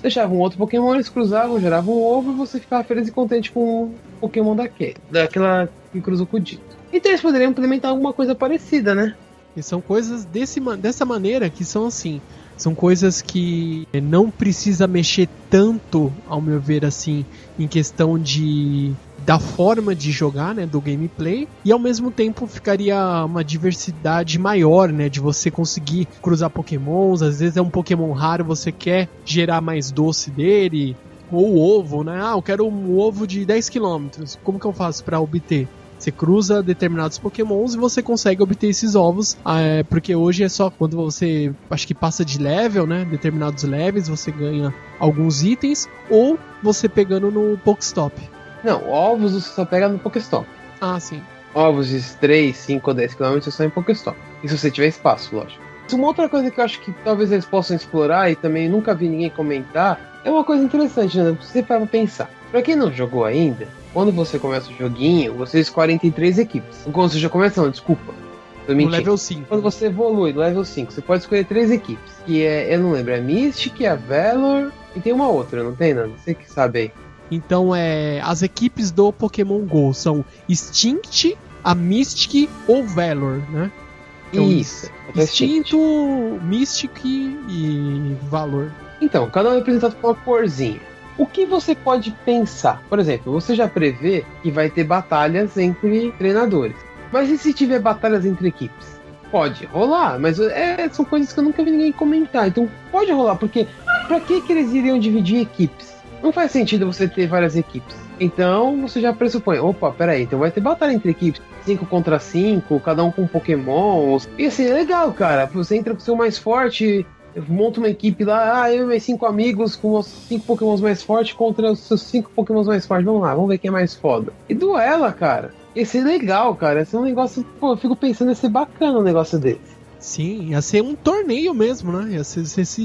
deixava um outro Pokémon, eles cruzavam, geravam um ovo e você ficava feliz e contente com o Pokémon daquele, daquela que cruzou com o dito. Então eles poderiam implementar alguma coisa parecida, né? E são coisas desse, dessa maneira que são assim. São coisas que não precisa mexer tanto, ao meu ver, assim, em questão de da forma de jogar, né, do gameplay, e ao mesmo tempo ficaria uma diversidade maior, né, de você conseguir cruzar pokémons, às vezes é um pokémon raro, você quer gerar mais doce dele, ou ovo, né, ah, eu quero um ovo de 10 km, como que eu faço para obter? Você cruza determinados pokémons e você consegue obter esses ovos, ah, é, porque hoje é só quando você, acho que passa de level, né, determinados levels, você ganha alguns itens, ou você pegando no Pokestop. Não, ovos você só pega no Pokéstop. Ah, sim. Ovos de 3, 5 ou 10 km só em Pokéstop. E se você tiver espaço, lógico. Uma outra coisa que eu acho que talvez eles possam explorar e também nunca vi ninguém comentar é uma coisa interessante, né? Você para pensar. Pra quem não jogou ainda, quando você começa o joguinho, você escolhe entre três equipes. Quando você já começa, não, desculpa. Tô No level 5. Quando você evolui no level 5, você pode escolher três equipes. Que é, eu não lembro, é Mystic, a Valor e tem uma outra, não tem, Nando? Você que sabe aí. Então, é, as equipes do Pokémon GO são Instinct, a Mystic ou Valor, né? Então, Isso. Instinto, Mystic e Valor. Então, cada um é representado por uma corzinha. O que você pode pensar? Por exemplo, você já prevê que vai ter batalhas entre treinadores. Mas e se tiver batalhas entre equipes? Pode rolar, mas é, são coisas que eu nunca vi ninguém comentar. Então pode rolar, porque pra que, que eles iriam dividir equipes? Não faz sentido você ter várias equipes. Então você já pressupõe, opa, peraí, então vai ter batalha entre equipes, 5 contra 5, cada um com Pokémon. E assim, é legal, cara. Você entra com o seu mais forte, monta uma equipe lá, ah, eu e meus cinco amigos com os cinco Pokémons mais fortes contra os seus cinco Pokémons mais fortes. Vamos lá, vamos ver quem é mais foda. E duela, cara. Esse é legal, cara. Esse é um negócio, pô, eu fico pensando, ia ser bacana um negócio desse. Sim, ia ser um torneio mesmo, né? Ia, ser, você se,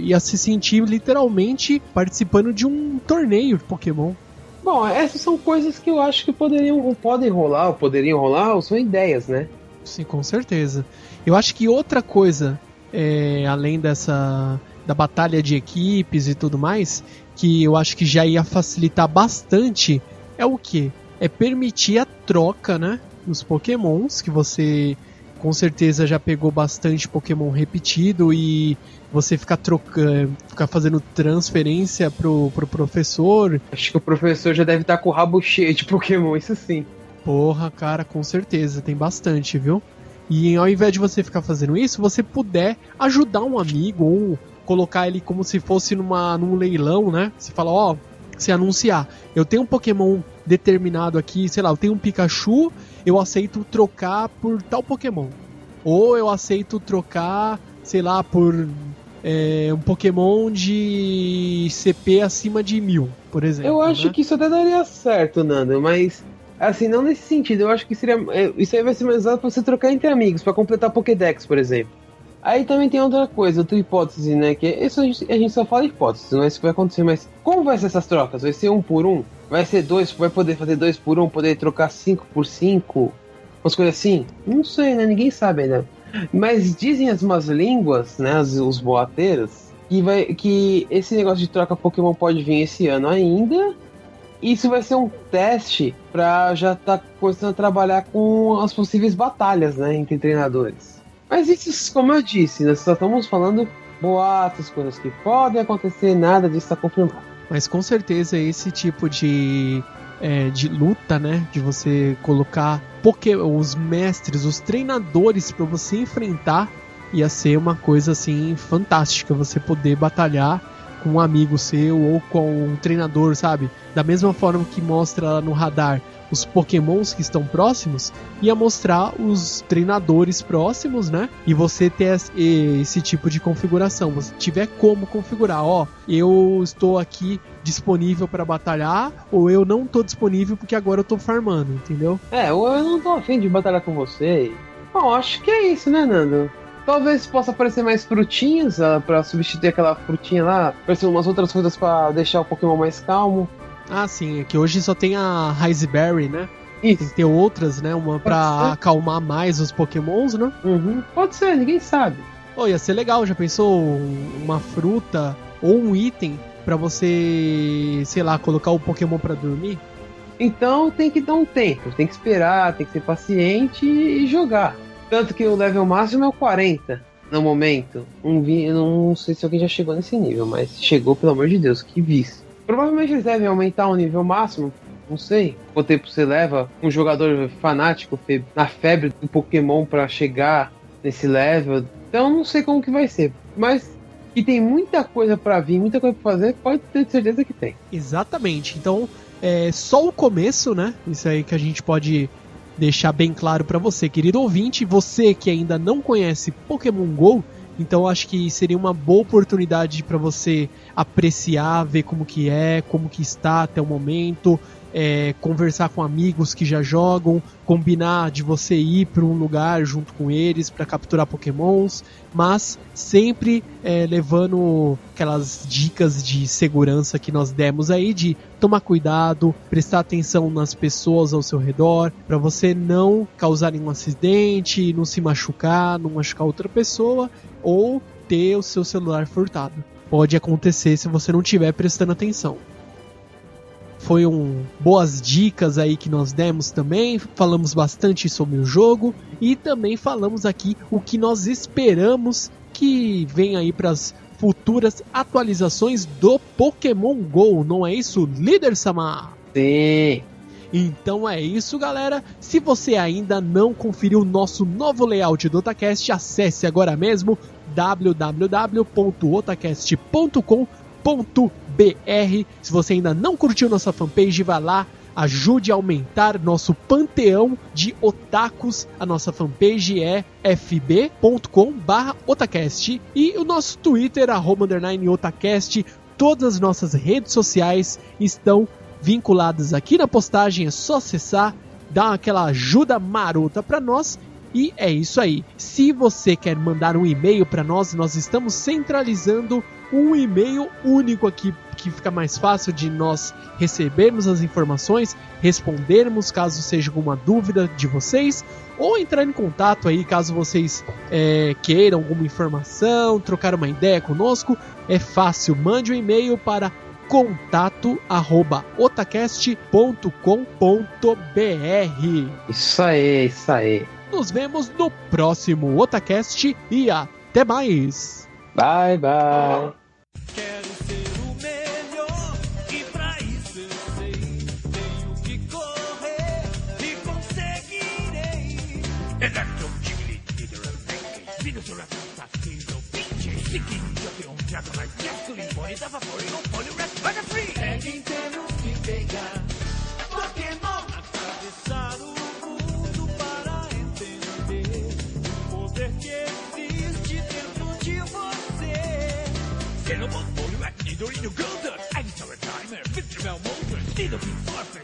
ia se sentir literalmente participando de um torneio de Pokémon. Bom, essas são coisas que eu acho que poderiam, ou podem rolar, ou poderiam rolar, ou são ideias, né? Sim, com certeza. Eu acho que outra coisa, é, além dessa da batalha de equipes e tudo mais, que eu acho que já ia facilitar bastante, é o que? É permitir a troca, né? Dos Pokémons, que você com certeza já pegou bastante Pokémon repetido e você ficar trocando, ficar fazendo transferência pro, pro professor. Acho que o professor já deve estar com o rabo cheio de Pokémon, isso sim. Porra, cara, com certeza, tem bastante, viu? E ao invés de você ficar fazendo isso, você puder ajudar um amigo ou colocar ele como se fosse numa, num leilão, né? Você fala, ó, se anunciar, eu tenho um Pokémon determinado aqui, sei lá, eu tenho um Pikachu, eu aceito trocar por tal Pokémon. Ou eu aceito trocar, sei lá, por é, um Pokémon de CP acima de mil, por exemplo. Eu acho né? que isso até daria certo, Nando, mas assim, não nesse sentido. Eu acho que seria. é, Isso aí vai ser mais usado pra você trocar entre amigos, pra completar Pokédex, por exemplo. Aí também tem outra coisa, outra hipótese, né? Que isso a gente, a gente só fala hipótese, não é isso que vai acontecer, mas como vai ser essas trocas? Vai ser um por um? Vai ser dois? Vai poder fazer dois por um? Poder trocar cinco por cinco? Umas coisas assim? Não sei, né? Ninguém sabe ainda. Mas dizem as más línguas, né? As- os boateiros, que, vai, que esse negócio de troca Pokémon pode vir esse ano ainda. Isso vai ser um teste pra já tá começando a trabalhar com as possíveis batalhas, né? Entre treinadores. Mas isso, como eu disse, nós só estamos falando boatos, coisas que podem acontecer, nada disso está confirmado. Mas com certeza esse tipo de, é, de luta, né? De você colocar poké, os mestres, os treinadores para você enfrentar, ia ser uma coisa assim fantástica. Você poder batalhar com um amigo seu ou com um treinador, sabe? Da mesma forma que mostra no radar os pokémons que estão próximos, ia mostrar os treinadores próximos, né? E você ter es- esse tipo de configuração. Você tiver como configurar, ó, eu estou aqui disponível para batalhar ou eu não tô disponível porque agora eu tô farmando, entendeu? É, ou eu não tô afim de batalhar com você. Bom, acho que é isso, né, Nando? Talvez possa aparecer mais frutinhas ah, pra substituir aquela frutinha lá. Aparecer umas outras frutas pra deixar o Pokémon mais calmo. Ah, sim, é que hoje só tem a Raspberry, né? Tem Isso. que ter outras, né? Uma ser. acalmar mais os pokémons, né? Uhum. Pode ser, ninguém sabe. Oh, ia ser legal, já pensou uma fruta ou um item pra você, sei lá, colocar o Pokémon pra dormir? Então tem que dar um tempo, tem que esperar, tem que ser paciente e jogar. Tanto que o level máximo é o 40 no momento. Um vi, não sei se alguém já chegou nesse nível, mas chegou, pelo amor de Deus, que vice. Provavelmente eles devem aumentar o nível máximo, não sei. Quanto tempo você leva um jogador fanático na febre do Pokémon pra chegar nesse level. Então não sei como que vai ser, mas que tem muita coisa pra vir, muita coisa pra fazer, pode ter certeza que tem. Exatamente. Então, é só o começo, né? Isso aí que a gente pode deixar bem claro pra você, querido ouvinte, você que ainda não conhece Pokémon Go, então acho que seria uma boa oportunidade pra você apreciar, ver como que é, como que está até o momento, é, conversar com amigos que já jogam, combinar de você ir para um lugar junto com eles para capturar Pokémons, mas sempre é, levando aquelas dicas de segurança que nós demos aí de tomar cuidado, prestar atenção nas pessoas ao seu redor, para você não causar nenhum acidente, não se machucar, não machucar outra pessoa ou ter o seu celular furtado. Pode acontecer se você não estiver prestando atenção foi um boas dicas aí que nós demos também, falamos bastante sobre o jogo e também falamos aqui o que nós esperamos que venha aí para as futuras atualizações do Pokémon Go, não é isso, líder Samar? Sim. Então é isso, galera. Se você ainda não conferiu o nosso novo layout do Otacast, acesse agora mesmo www.otacast.com.br. Se você ainda não curtiu nossa fanpage, vai lá, ajude a aumentar nosso panteão de otakus. A nossa fanpage é fb.com/otacast e o nosso Twitter otacast. Todas as nossas redes sociais estão vinculadas aqui na postagem, é só acessar, dar aquela ajuda marota para nós. E é isso aí. Se você quer mandar um e-mail para nós, nós estamos centralizando um e-mail único aqui que fica mais fácil de nós recebermos as informações, respondermos caso seja alguma dúvida de vocês, ou entrar em contato aí caso vocês é, queiram alguma informação, trocar uma ideia conosco. É fácil, mande um e-mail para contato arroba otacast.com.br. Isso aí, isso aí. Nos vemos no próximo Otacast e até mais! Bye, bye. Jasculine, Bonnie, Dava, Porygon, Poliwrath, Butterfree. É quem temos que pegar. Pokémon! Atravessar o mundo para entender o poder que existe dentro de você. Cinnamon, Poliwrath, Nidorino, Golden, Ivysaur, Timer, Victremal, Moltres, Nidoking, Farfetch,